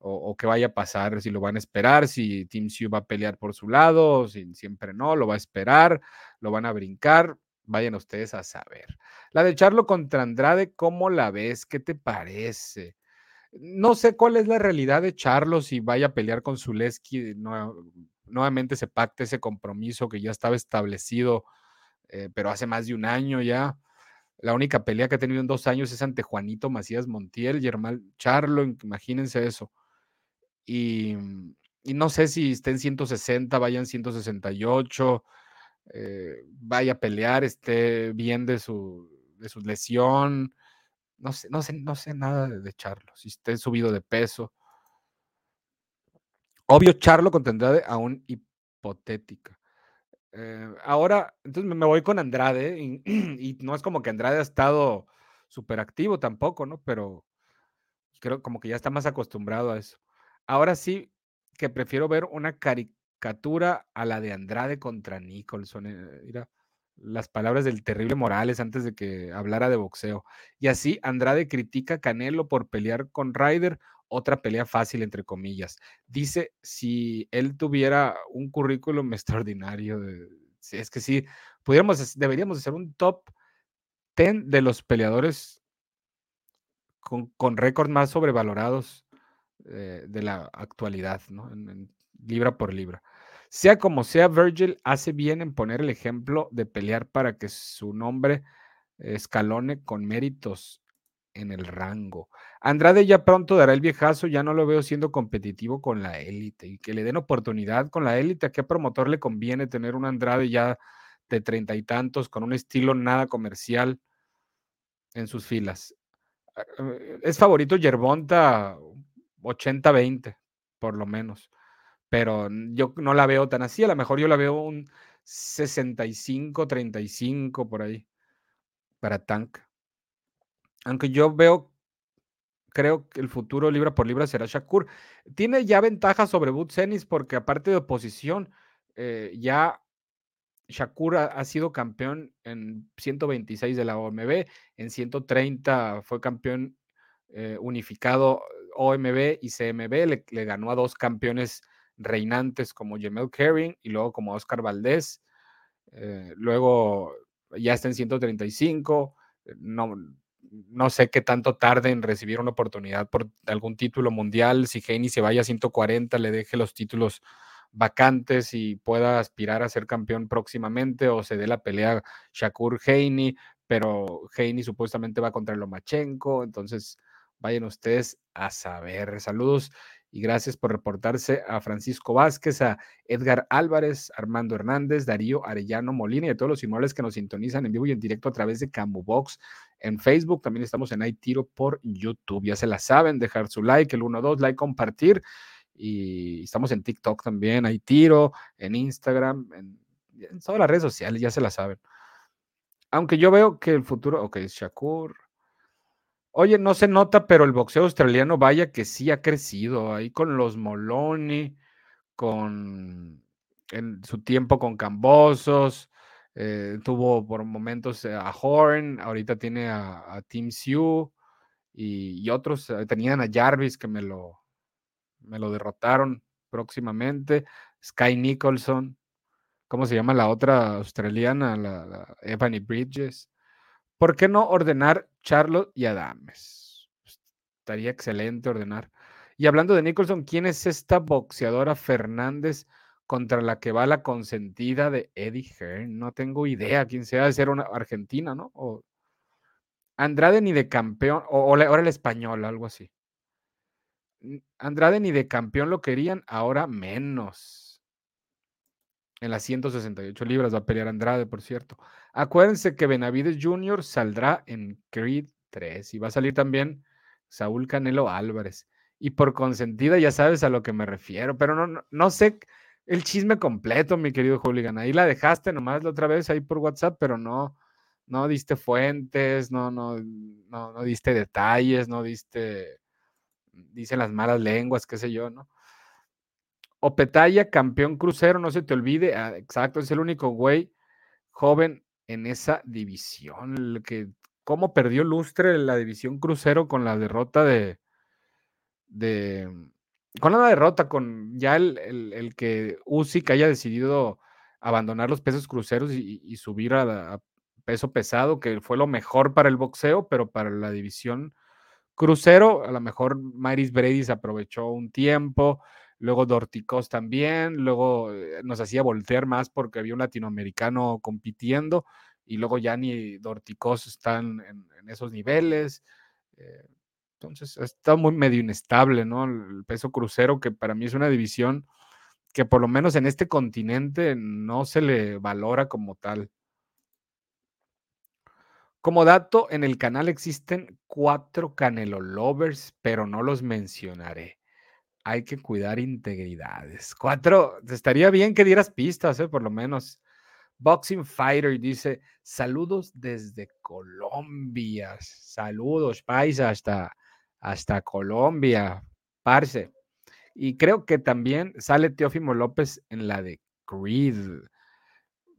S2: o, qué vaya a pasar, si lo van a esperar, si Team Siu va a pelear por su lado, si siempre no, lo va a esperar, lo van a brincar, vayan ustedes a saber. La de Charlo contra Andrade, ¿cómo la ves? ¿Qué te parece? No sé cuál es la realidad de Charlo, si vaya a pelear con Zuleski, nuevamente se pacte ese compromiso que ya estaba establecido, eh, pero hace más de un año ya. La única pelea que ha tenido en dos años es ante Juanito Macías Montiel, Germán Charlo, imagínense eso. Y, no sé si estén 160, vayan 168, eh, vaya a pelear, esté bien de su, de su lesión. No sé, no sé, no sé nada de, Charlo, si esté subido de peso. Obvio, Charlo contendrá aún hipotética. Eh, ahora, entonces me voy con Andrade [CLEARS THROAT] y, no es como que Andrade ha estado súper activo tampoco, ¿no? Pero creo como que ya está más acostumbrado a eso. Ahora sí que prefiero ver una caricatura a la de Andrade contra Nicholson. Eh, mira, las palabras del terrible Morales antes de que hablara de boxeo. Y así Andrade critica a Canelo por pelear con Ryder, otra pelea fácil, entre comillas. Dice, si él tuviera un currículum [LAUGHS] extraordinario, es que sí, pudiéramos, deberíamos hacer un top 10 de los peleadores con, con récords más sobrevalorados eh, de la actualidad, ¿no? libra por libra. Sea como sea, Virgil hace bien en poner el ejemplo de pelear para que su nombre escalone con méritos en el rango. Andrade ya pronto dará el viejazo, ya no lo veo siendo competitivo con la élite y que le den oportunidad con la élite. ¿A qué promotor le conviene tener un Andrade ya de treinta y tantos con un estilo nada comercial en sus filas? Ah, eh, es favorito Yerbonta 80-20, por lo menos. Pero yo no la veo tan así, a lo mejor yo la veo un 65-35 por ahí para Tank. Aunque yo veo, creo que el futuro libra por libra será Shakur. Tiene ya ventaja sobre Butsenis porque aparte de oposición, eh, ya Shakur ha, sido campeón en 126 de la OMB, en 130 fue campeón eh, unificado OMB y CMB, le, ganó a dos campeones reinantes como Jamel Herring y luego como Oscar Valdés. Eh, luego ya está en 135. Eh, no, no sé qué tanto tarde en recibir una oportunidad por algún título mundial. Si Heini se vaya a 140, le deje los títulos vacantes y pueda aspirar a ser campeón próximamente o se dé la pelea Shakur Heini, pero Heini supuestamente va contra Lomachenko, entonces Vayan ustedes a saber. Saludos y gracias por reportarse a Francisco Vázquez, a Edgar Álvarez, Armando Hernández, Darío Arellano Molina y a todos los inmuebles que nos sintonizan en vivo y en directo a través de Box en Facebook. También estamos en iTiro por YouTube. Ya se la saben, dejar su like, el 1, 2, like, compartir. Y estamos en TikTok también, hay tiro, en Instagram, en, en todas las redes sociales, ya se la saben. Aunque yo veo que el futuro, ok, Shakur, Oye, no se nota, pero el boxeo australiano, vaya que sí ha crecido ahí con los Moloney, con en su tiempo con Cambosos, eh, tuvo por momentos a Horn, ahorita tiene a, Team Sioux y, otros, eh, tenían a Jarvis que me lo, me lo derrotaron próximamente, Sky Nicholson, ¿cómo se llama la otra australiana? La, la Ebony Bridges. ¿Por qué no ordenar Charlotte y Adames? Pues, estaría excelente ordenar. Y hablando de Nicholson, ¿quién es esta boxeadora Fernández contra la que va la consentida de Eddie Hearn? No tengo idea quién sea, de ser una argentina, ¿no? O Andrade ni de campeón, o, ahora el español, algo así. Andrade ni de campeón lo querían, ahora menos. En las 168 libras va a pelear Andrade, por cierto. Acuérdense que Benavides Jr. saldrá en Creed 3 y va a salir también Saúl Canelo Álvarez. Y por consentida ya sabes a lo que me refiero, pero no, no, sé el chisme completo, mi querido Hooligan. Ahí la dejaste nomás la otra vez ahí por WhatsApp, pero no, no diste fuentes, no, no, no, no diste detalles, no diste, dicen las malas lenguas, qué sé yo, ¿no? Opetaya, campeón crucero, no se te olvide. Ah, exacto, es el único güey joven en esa división. que, ¿Cómo perdió lustre la división crucero con la derrota de. de con la derrota, con ya el, que Usyk haya decidido abandonar los pesos cruceros y, subir a, peso pesado, que fue lo mejor para el boxeo, pero para la división crucero, a lo mejor Maris Brady se aprovechó un tiempo, luego Dorticos también, luego eh, nos hacía voltear más porque había un latinoamericano compitiendo y luego ya ni Dorticos están en, esos niveles. Eh, entonces está muy medio inestable, ¿no? El peso crucero, que para mí es una división que por lo menos en este continente no se le valora como tal. Como dato, en el canal existen cuatro Canelo Lovers, pero no los mencionaré hay que cuidar integridades. Cuatro, estaría bien que dieras pistas, ¿eh? por lo menos. Boxing Fighter dice, saludos desde Colombia. Saludos, paisa, hasta, hasta Colombia, parce. Y creo que también sale Teófimo López en la de Creed.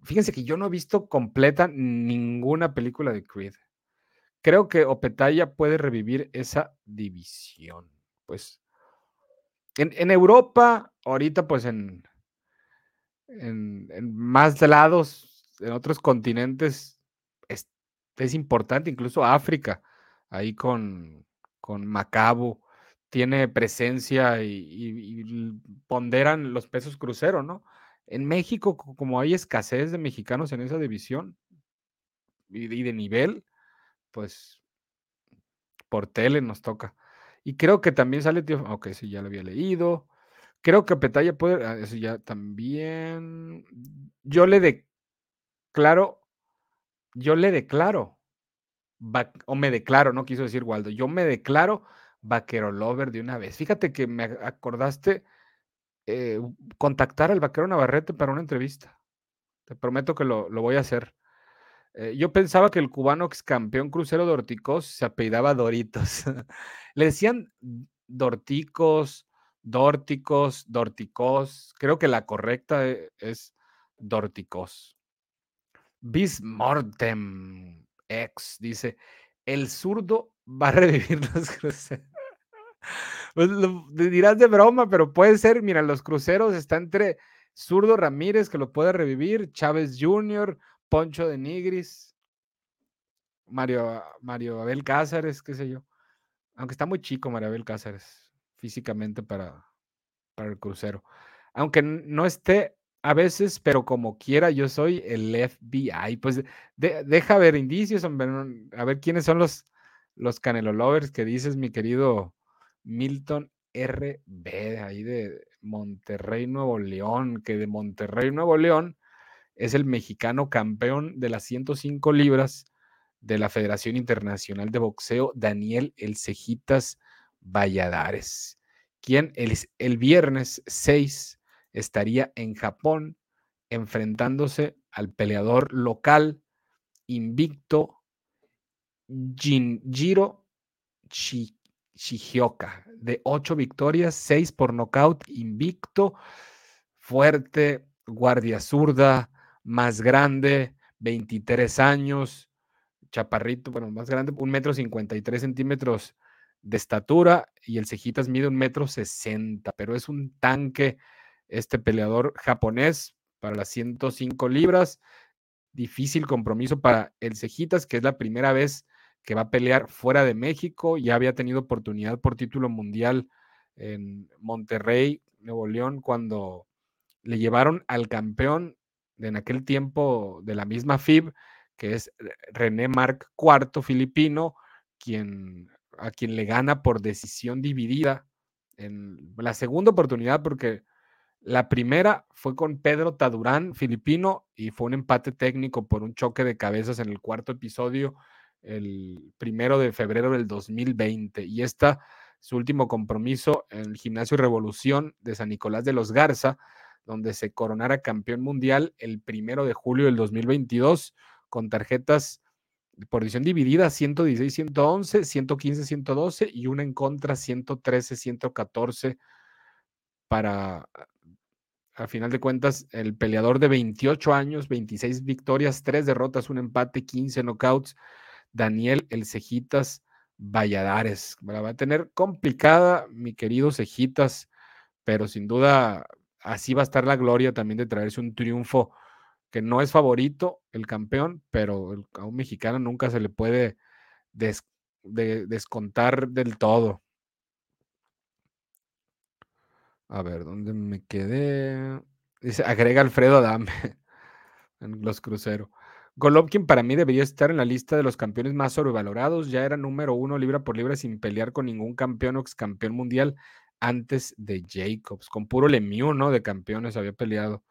S2: Fíjense que yo no he visto completa ninguna película de Creed. Creo que Opetaya puede revivir esa división. Pues en, Europa, ahorita pues en, en, más lados, en otros continentes, es, importante, incluso África, ahí con, con Macabo, tiene presencia y, ponderan los pesos cruceros, ¿no? En México, como hay escasez de mexicanos en esa división y, de nivel, pues por tele nos toca. Y creo que también sale tío. Ok, sí, ya lo había leído. Creo que Petaya puede. Ah, eso ya también. Yo le declaro. Yo le declaro. O me declaro, no quiso decir Waldo. Yo me declaro vaquero lover de una vez. Fíjate que me acordaste eh, contactar al vaquero Navarrete para una entrevista. Te prometo que lo, lo voy a hacer. Eh, yo pensaba que el cubano ex campeón crucero Dorticos se apellidaba Doritos. [LAUGHS] Le decían Dorticos, Dórticos, Dorticos. Creo que la correcta e, es Dorticos. Bismortem ex dice: El zurdo va a revivir los cruceros. [LAUGHS] Pues dirás de broma, pero puede ser. Mira, los cruceros están entre Zurdo Ramírez, que lo puede revivir, Chávez Jr., Poncho de Nigris, Mario, Mario Abel Cázares, qué sé yo. Aunque está muy chico Mario Abel Cázares físicamente para, para el crucero. Aunque no esté a veces, pero como quiera, yo soy el FBI. Pues deja ver indicios, a ver quiénes son los, los Canelo Lovers que dices, mi querido Milton RB, ahí de Monterrey, Nuevo León, que de Monterrey, Nuevo León es el mexicano campeón de las 105 libras de la Federación Internacional de Boxeo, Daniel El Cejitas Valladares, quien el, el viernes 6 estaría en Japón enfrentándose al peleador local invicto Jinjiro Shihioka, de ocho victorias, seis por nocaut, invicto, fuerte, guardia zurda, más grande, 23 años, chaparrito, bueno, más grande, un metro 53 centímetros de estatura y el Cejitas mide un metro 60, pero es un tanque este peleador japonés para las 105 libras. Difícil compromiso para el Cejitas, que es la primera vez que va a pelear fuera de México. Ya había tenido oportunidad por título mundial en Monterrey, Nuevo León, cuando le llevaron al campeón en aquel tiempo de la misma FIB, que es René Marc IV, filipino, quien, a quien le gana por decisión dividida en la segunda oportunidad, porque La primera fue con Pedro Tadurán, filipino, y fue un empate técnico por un choque de cabezas en el cuarto episodio, el primero de febrero del 2020. Y esta, su último compromiso en el Gimnasio Revolución de San Nicolás de los Garza, donde se coronara campeón mundial el primero de julio del 2022, con tarjetas por edición dividida 116, 111, 115, 112 y una en contra 113, 114 para a final de cuentas, el peleador de 28 años, 26 victorias, 3 derrotas, un empate, 15 knockouts, Daniel El Cejitas Valladares. La va a tener complicada, mi querido Cejitas, pero sin duda así va a estar la gloria también de traerse un triunfo que no es favorito el campeón, pero a un mexicano nunca se le puede descontar del todo. A ver, ¿dónde me quedé? Dice, agrega Alfredo Adame [LAUGHS] en los cruceros. Golovkin para mí debería estar en la lista de los campeones más sobrevalorados. Ya era número uno libra por libra sin pelear con ningún campeón o ex campeón mundial antes de Jacobs. Con puro Lemieux, ¿no? De campeones había peleado.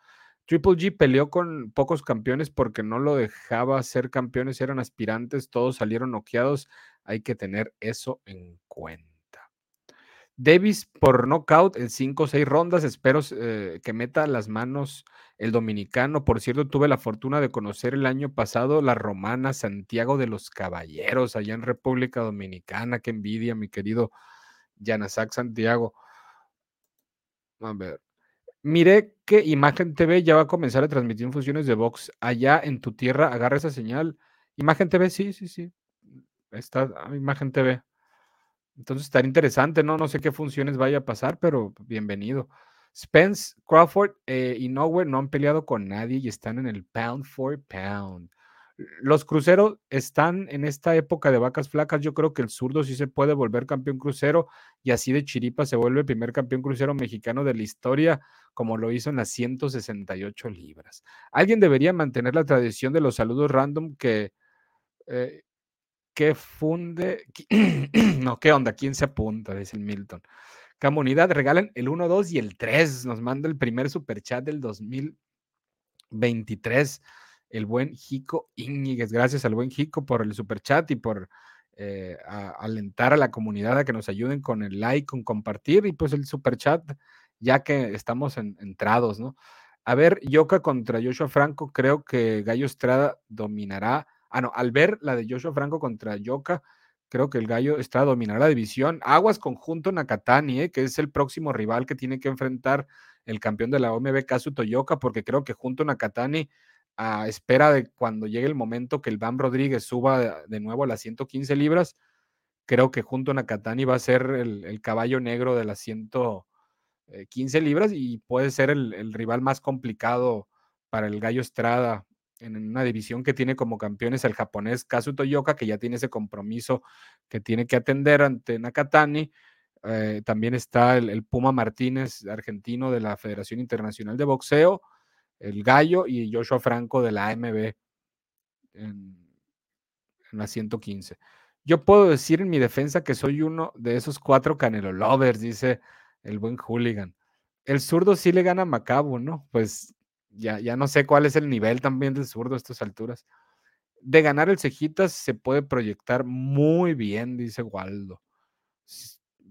S2: Triple G peleó con pocos campeones porque no lo dejaba ser campeones, eran aspirantes, todos salieron noqueados. Hay que tener eso en cuenta. Davis por knockout en 5 o 6 rondas. Espero eh, que meta las manos el dominicano. Por cierto, tuve la fortuna de conocer el año pasado la romana Santiago de los Caballeros, allá en República Dominicana. Qué envidia, mi querido Yanasak Santiago. A ver. Miré que Imagen TV ya va a comenzar a transmitir funciones de box allá en tu tierra. Agarra esa señal. Imagen TV, sí, sí, sí. Está ah, Imagen TV. Entonces estaría interesante, ¿no? No sé qué funciones vaya a pasar, pero bienvenido. Spence, Crawford eh, y Nowhere no han peleado con nadie y están en el pound for pound. Los cruceros están en esta época de vacas flacas. Yo creo que el zurdo sí se puede volver campeón crucero y así de chiripa se vuelve el primer campeón crucero mexicano de la historia, como lo hizo en las 168 libras. Alguien debería mantener la tradición de los saludos random que eh, ¿Qué funde? [CLEARS THROAT] no, ¿qué onda? ¿Quién se apunta? Dice el Milton. Comunidad, regalen el 1, 2 y el 3. Nos manda el primer superchat del 2023. El buen Jico Íñiguez. Gracias al buen Jico por el superchat y por eh, alentar a la comunidad a que nos ayuden con el like, con compartir y pues el superchat, ya que estamos entrados, ¿no? A ver, Yoka contra Joshua Franco, creo que Gallo Estrada dominará Ah, no, al ver la de Joshua Franco contra Yoka, creo que el gallo está a dominar la división. Aguas conjunto Nakatani, ¿eh? que es el próximo rival que tiene que enfrentar el campeón de la OMB, Kazu Toyoka, porque creo que junto Nakatani, a espera de cuando llegue el momento que el Bam Rodríguez suba de, nuevo a las 115 libras, creo que junto a Nakatani va a ser el, caballo negro de las 115 libras y puede ser el, el rival más complicado para el gallo Estrada en una división que tiene como campeones el japonés Kazu Toyoka, que ya tiene ese compromiso que tiene que atender ante Nakatani. Eh, también está el, Puma Martínez, argentino de la Federación Internacional de Boxeo, el Gallo y Joshua Franco de la AMB en, la 115. Yo puedo decir en mi defensa que soy uno de esos cuatro Canelo Lovers, dice el buen hooligan. El zurdo sí le gana a Macabo, ¿no? Pues ya, no sé cuál es el nivel también del zurdo a estas alturas. De ganar el Cejitas se puede proyectar muy bien, dice Waldo.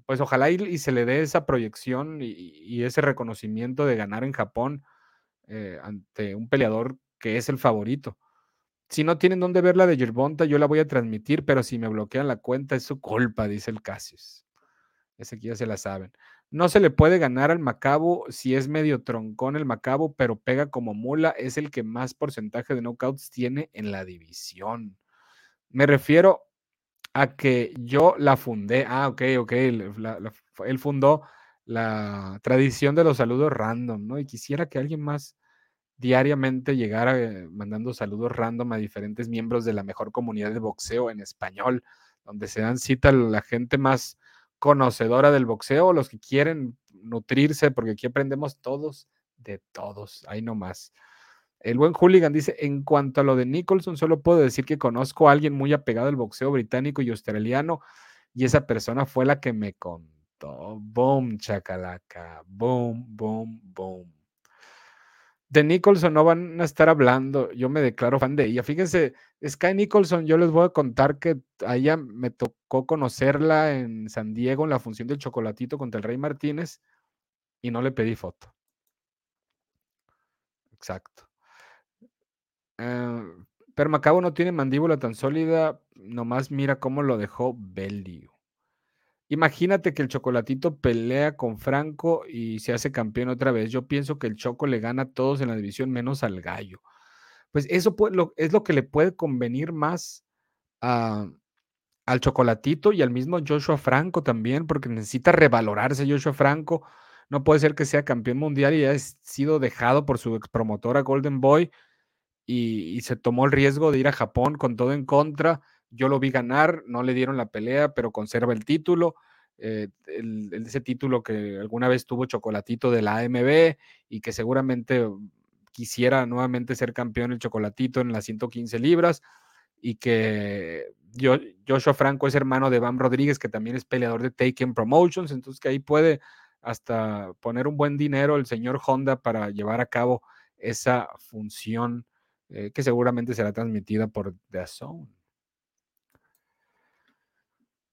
S2: Pues ojalá y, se le dé esa proyección y, ese reconocimiento de ganar en Japón eh, ante un peleador que es el favorito. Si no tienen dónde ver la de Yerbonta, yo la voy a transmitir, pero si me bloquean la cuenta es su culpa, dice el Cassius. Ese aquí ya se la saben. No se le puede ganar al Macabo si es medio troncón el Macabo, pero pega como mula. Es el que más porcentaje de knockouts tiene en la división. Me refiero a que yo la fundé. Ah, ok, ok. él fundó la tradición de los saludos random, ¿no? Y quisiera que alguien más diariamente llegara eh, mandando saludos random a diferentes miembros de la mejor comunidad de boxeo en español, donde se dan cita la gente más conocedora del boxeo, los que quieren nutrirse, porque aquí aprendemos todos de todos, ahí nomás. El buen hooligan dice, en cuanto a lo de Nicholson, solo puedo decir que conozco a alguien muy apegado al boxeo británico y australiano y esa persona fue la que me contó. Boom, chacalaca. Boom, boom, boom. De Nicholson no van a estar hablando. Yo me declaro fan de ella. Fíjense, Sky Nicholson, yo les voy a contar que a ella me tocó conocerla en San Diego en la función del chocolatito contra el Rey Martínez y no le pedí foto. Exacto. Uh, pero Macabo no tiene mandíbula tan sólida, nomás mira cómo lo dejó Belliu. Imagínate que el Chocolatito pelea con Franco y se hace campeón otra vez. Yo pienso que el Choco le gana a todos en la división menos al Gallo. Pues eso es lo que le puede convenir más al Chocolatito y al mismo Joshua Franco también, porque necesita revalorarse Joshua Franco. No puede ser que sea campeón mundial y haya sido dejado por su ex promotora Golden Boy y, se tomó el riesgo de ir a Japón con todo en contra. Yo lo vi ganar, no le dieron la pelea, pero conserva el título. Eh, ese título que alguna vez tuvo Chocolatito de la AMB y que seguramente quisiera nuevamente ser campeón el Chocolatito en las 115 libras y que yo, Joshua Franco es hermano de Bam Rodríguez, que también es peleador de Taken Promotions, entonces que ahí puede hasta poner un buen dinero el señor Honda para llevar a cabo esa función eh, que seguramente será transmitida por The Zone.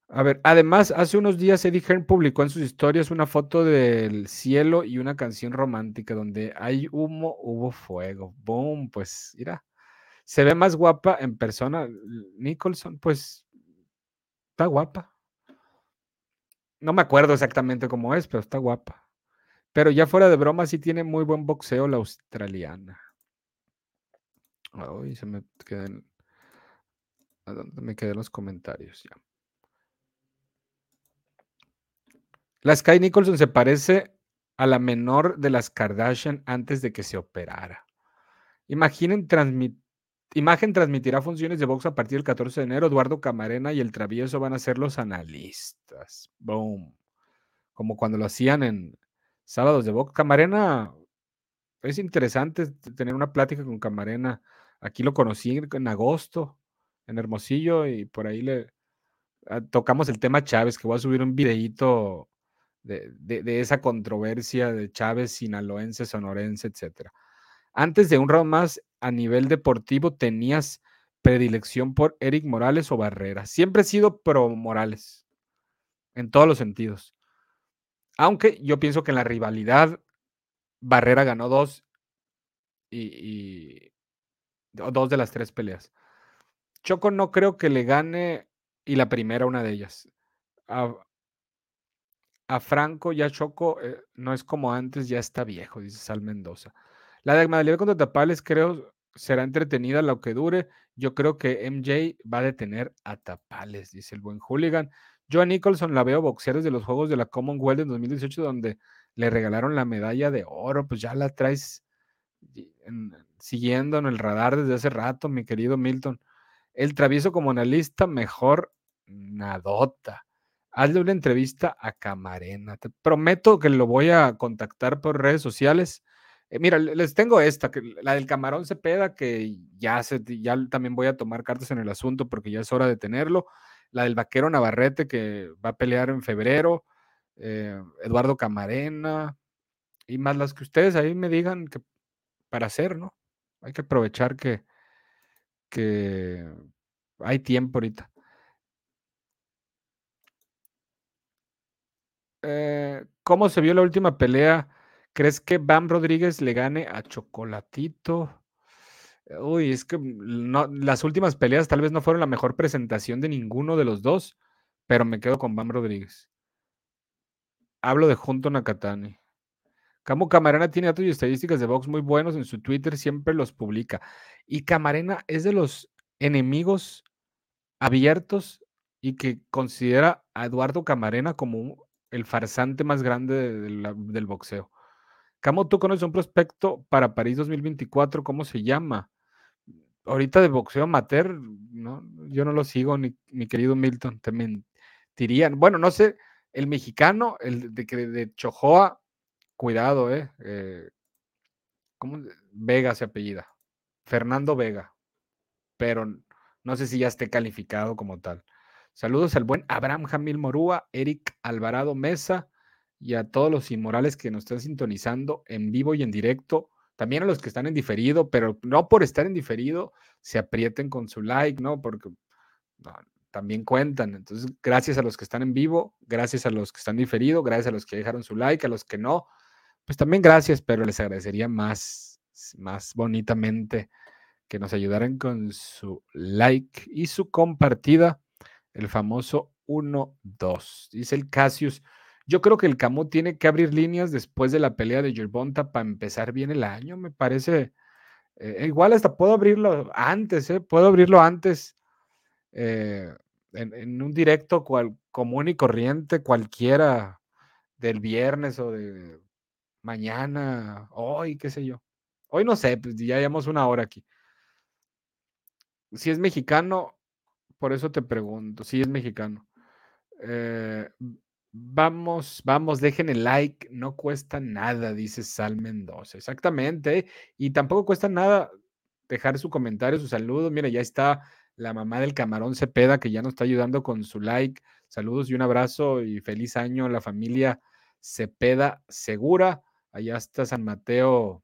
S2: A ver, además, hace unos días Eddie Hearn publicó en sus historias una foto del cielo y una canción romántica donde hay humo, hubo fuego. Boom, pues mira, se ve más guapa en persona. Nicholson, pues está guapa. No me acuerdo exactamente cómo es, pero está guapa. Pero ya fuera de broma, sí tiene muy buen boxeo la australiana. Ay, se me quedan. ¿A dónde me quedé los comentarios? Ya. La Sky Nicholson se parece a la menor de las Kardashian antes de que se operara. Imaginen Imagen transmitirá funciones de box a partir del 14 de enero. Eduardo Camarena y el Travieso van a ser los analistas. Boom. Como cuando lo hacían en sábados de box. Camarena, es interesante tener una plática con Camarena Aquí lo conocí en agosto, en Hermosillo, y por ahí le ah, tocamos el tema Chávez, que voy a subir un videíto de, esa controversia de Chávez, sinaloense, sonorense, etc. Antes de un round más, a nivel deportivo, tenías predilección por Eric Morales o Barrera. Siempre he sido pro Morales, en todos los sentidos. Aunque yo pienso que en la rivalidad, Barrera ganó dos y, dos de las tres peleas. Choco no creo que le gane y la primera una de ellas. A, Franco ya Choco eh, no es como antes, ya está viejo, dice Sal Mendoza. La de Magdalena contra Tapales creo será entretenida lo que dure. Yo creo que MJ va a detener a Tapales, dice el buen hooligan. Joan Nicholson la veo boxear desde los Juegos de la Commonwealth en 2018 donde le regalaron la medalla de oro, pues ya la traes siguiendo en el radar desde hace rato, mi querido Milton. El travieso como analista, mejor nadota. Hazle una entrevista a Camarena. Te prometo que lo voy a contactar por redes sociales. Eh, mira, les tengo esta, la del camarón Cepeda, que ya, se, ya también voy a tomar cartas en el asunto porque ya es hora de tenerlo. La del vaquero Navarrete, que va a pelear en febrero. Eh, Eduardo Camarena. Y más las que ustedes ahí me digan que para hacer, ¿no? Hay que aprovechar que, que hay tiempo ahorita. Eh, ¿Cómo se vio la última pelea? ¿Crees que Bam Rodríguez le gane a Chocolatito? Uy, es que no, las últimas peleas tal vez no fueron la mejor presentación de ninguno de los dos, pero me quedo con Bam Rodríguez. Hablo de Junto Nakatani. Camo Camarena tiene datos y estadísticas de box muy buenos en su Twitter, siempre los publica. Y Camarena es de los enemigos abiertos y que considera a Eduardo Camarena como el farsante más grande del boxeo. Camo, tú conoces un prospecto para París 2024, ¿cómo se llama? Ahorita de boxeo amateur, ¿no? yo no lo sigo, ni mi querido Milton, te mentirían. Bueno, no sé, el mexicano, el de, de Chojoa, Cuidado, ¿eh? eh ¿Cómo? Vega se apellida. Fernando Vega. Pero no sé si ya esté calificado como tal. Saludos al buen Abraham Jamil Morúa, Eric Alvarado Mesa y a todos los inmorales que nos están sintonizando en vivo y en directo. También a los que están en diferido, pero no por estar en diferido se aprieten con su like, ¿no? Porque también cuentan. Entonces, gracias a los que están en vivo, gracias a los que están diferido, gracias a los que dejaron su like, a los que no, pues también gracias, pero les agradecería más, más bonitamente que nos ayudaran con su like y su compartida, el famoso 1-2. Dice el Cassius, yo creo que el Camus tiene que abrir líneas después de la pelea de Yerbonta para empezar bien el año, me parece. Eh, igual hasta puedo abrirlo antes, ¿eh? puedo abrirlo antes eh, en, un directo cual, común y corriente, cualquiera del viernes o de mañana, hoy, qué sé yo. Hoy no sé, pues ya llevamos una hora aquí. Si es mexicano, por eso te pregunto, si es mexicano. Eh, vamos, vamos, dejen el like, no cuesta nada, dice Sal Mendoza. Exactamente, y tampoco cuesta nada dejar su comentario, su saludo. Mira, ya está la mamá del camarón Cepeda, que ya nos está ayudando con su like. Saludos y un abrazo y feliz año a la familia Cepeda Segura. Allá está San Mateo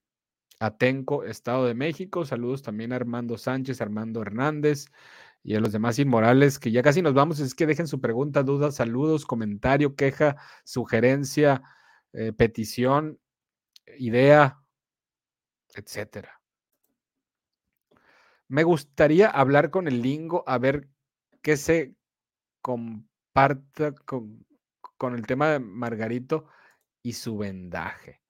S2: Atenco, Estado de México. Saludos también a Armando Sánchez, Armando Hernández y a los demás inmorales que ya casi nos vamos. Es que dejen su pregunta, duda, saludos, comentario, queja, sugerencia, eh, petición, idea, etcétera. Me gustaría hablar con el lingo a ver qué se comparta con, con el tema de Margarito y su vendaje.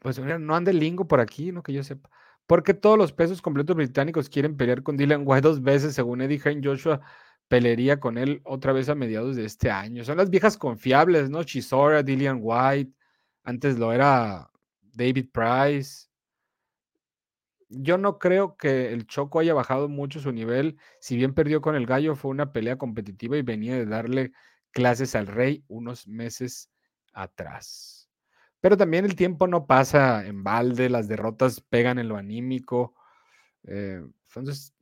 S2: Pues no ande lingo por aquí, no que yo sepa. Porque todos los pesos completos británicos quieren pelear con Dylan White dos veces, según Eddie Hearn, Joshua pelearía con él otra vez a mediados de este año. Son las viejas confiables, ¿no? Chisora, Dillian White, antes lo era David Price yo no creo que el Choco haya bajado mucho su nivel. Si bien perdió con el Gallo, fue una pelea competitiva y venía de darle clases al Rey unos meses atrás. Pero también el tiempo no pasa en balde, las derrotas pegan en lo anímico. Eh, entonces,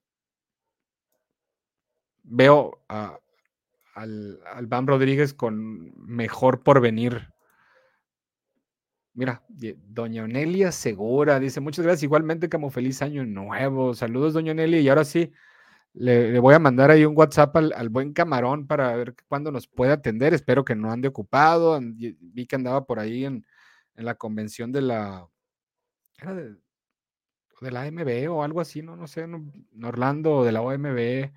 S2: veo al, al Rodríguez con mejor porvenir Mira, doña Onelia Segura dice, muchas gracias, igualmente como feliz año nuevo. Saludos, doña Onelia. Y ahora sí, le, voy a mandar ahí un WhatsApp al, buen camarón para ver cuándo nos puede atender. Espero que no ande ocupado. Vi que andaba por ahí en, la convención de la... de, la AMB o algo así, no, no sé, en Orlando de la OMB,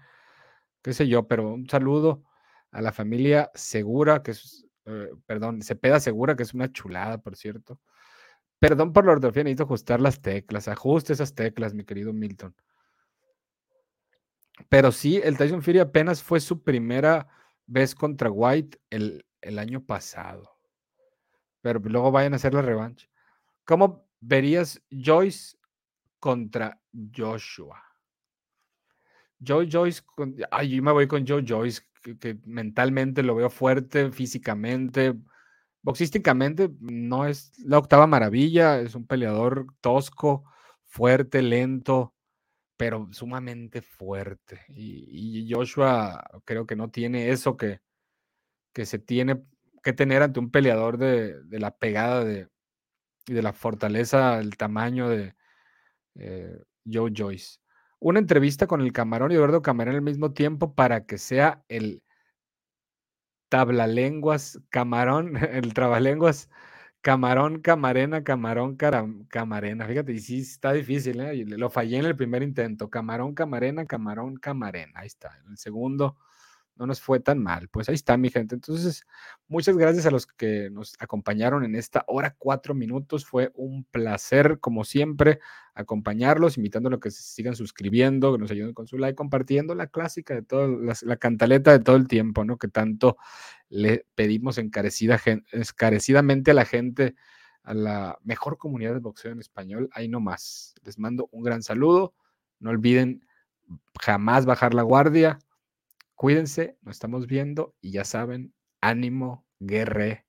S2: qué sé yo, pero un saludo a la familia Segura, que es eh, perdón, Cepeda Segura, que es una chulada, por cierto. Perdón por la ortografía, necesito ajustar las teclas. Ajuste esas teclas, mi querido Milton. Pero sí, el Tyson Fury apenas fue su primera vez contra White el, el año pasado. Pero luego vayan a hacer la revancha. ¿Cómo verías Joyce contra Joshua? Joy Joyce, ay, yo me voy con Joe Joyce que, mentalmente lo veo fuerte, físicamente, boxísticamente no es la octava maravilla, es un peleador tosco, fuerte, lento, pero sumamente fuerte. Y, Joshua creo que no tiene eso que, que se tiene que tener ante un peleador de, la pegada de, y de la fortaleza, el tamaño de eh, Joe Joyce una entrevista con el camarón y Eduardo Camarón al mismo tiempo para que sea el tablalenguas camarón, [LAUGHS] el trabalenguas camarón, camarena, camarón, camarena. Fíjate, y sí está difícil, ¿eh? Lo fallé en el primer intento. Camarón, camarena, camarón, camarena. Ahí está. En el segundo no nos fue tan mal. Pues ahí está, mi gente. Entonces, muchas gracias a los que nos acompañaron en esta hora, cuatro minutos. Fue un placer, como siempre, acompañarlos, invitándolos a que se sigan suscribiendo, que nos ayuden con su like, compartiendo la clásica de todo, la, cantaleta de todo el tiempo, ¿no? Que tanto le pedimos encarecida, encarecidamente a la gente, a la mejor comunidad de boxeo en español. Ahí nomás. Les mando un gran saludo. No olviden jamás bajar la guardia Cuídense, nos estamos viendo y ya saben, ánimo guerreros.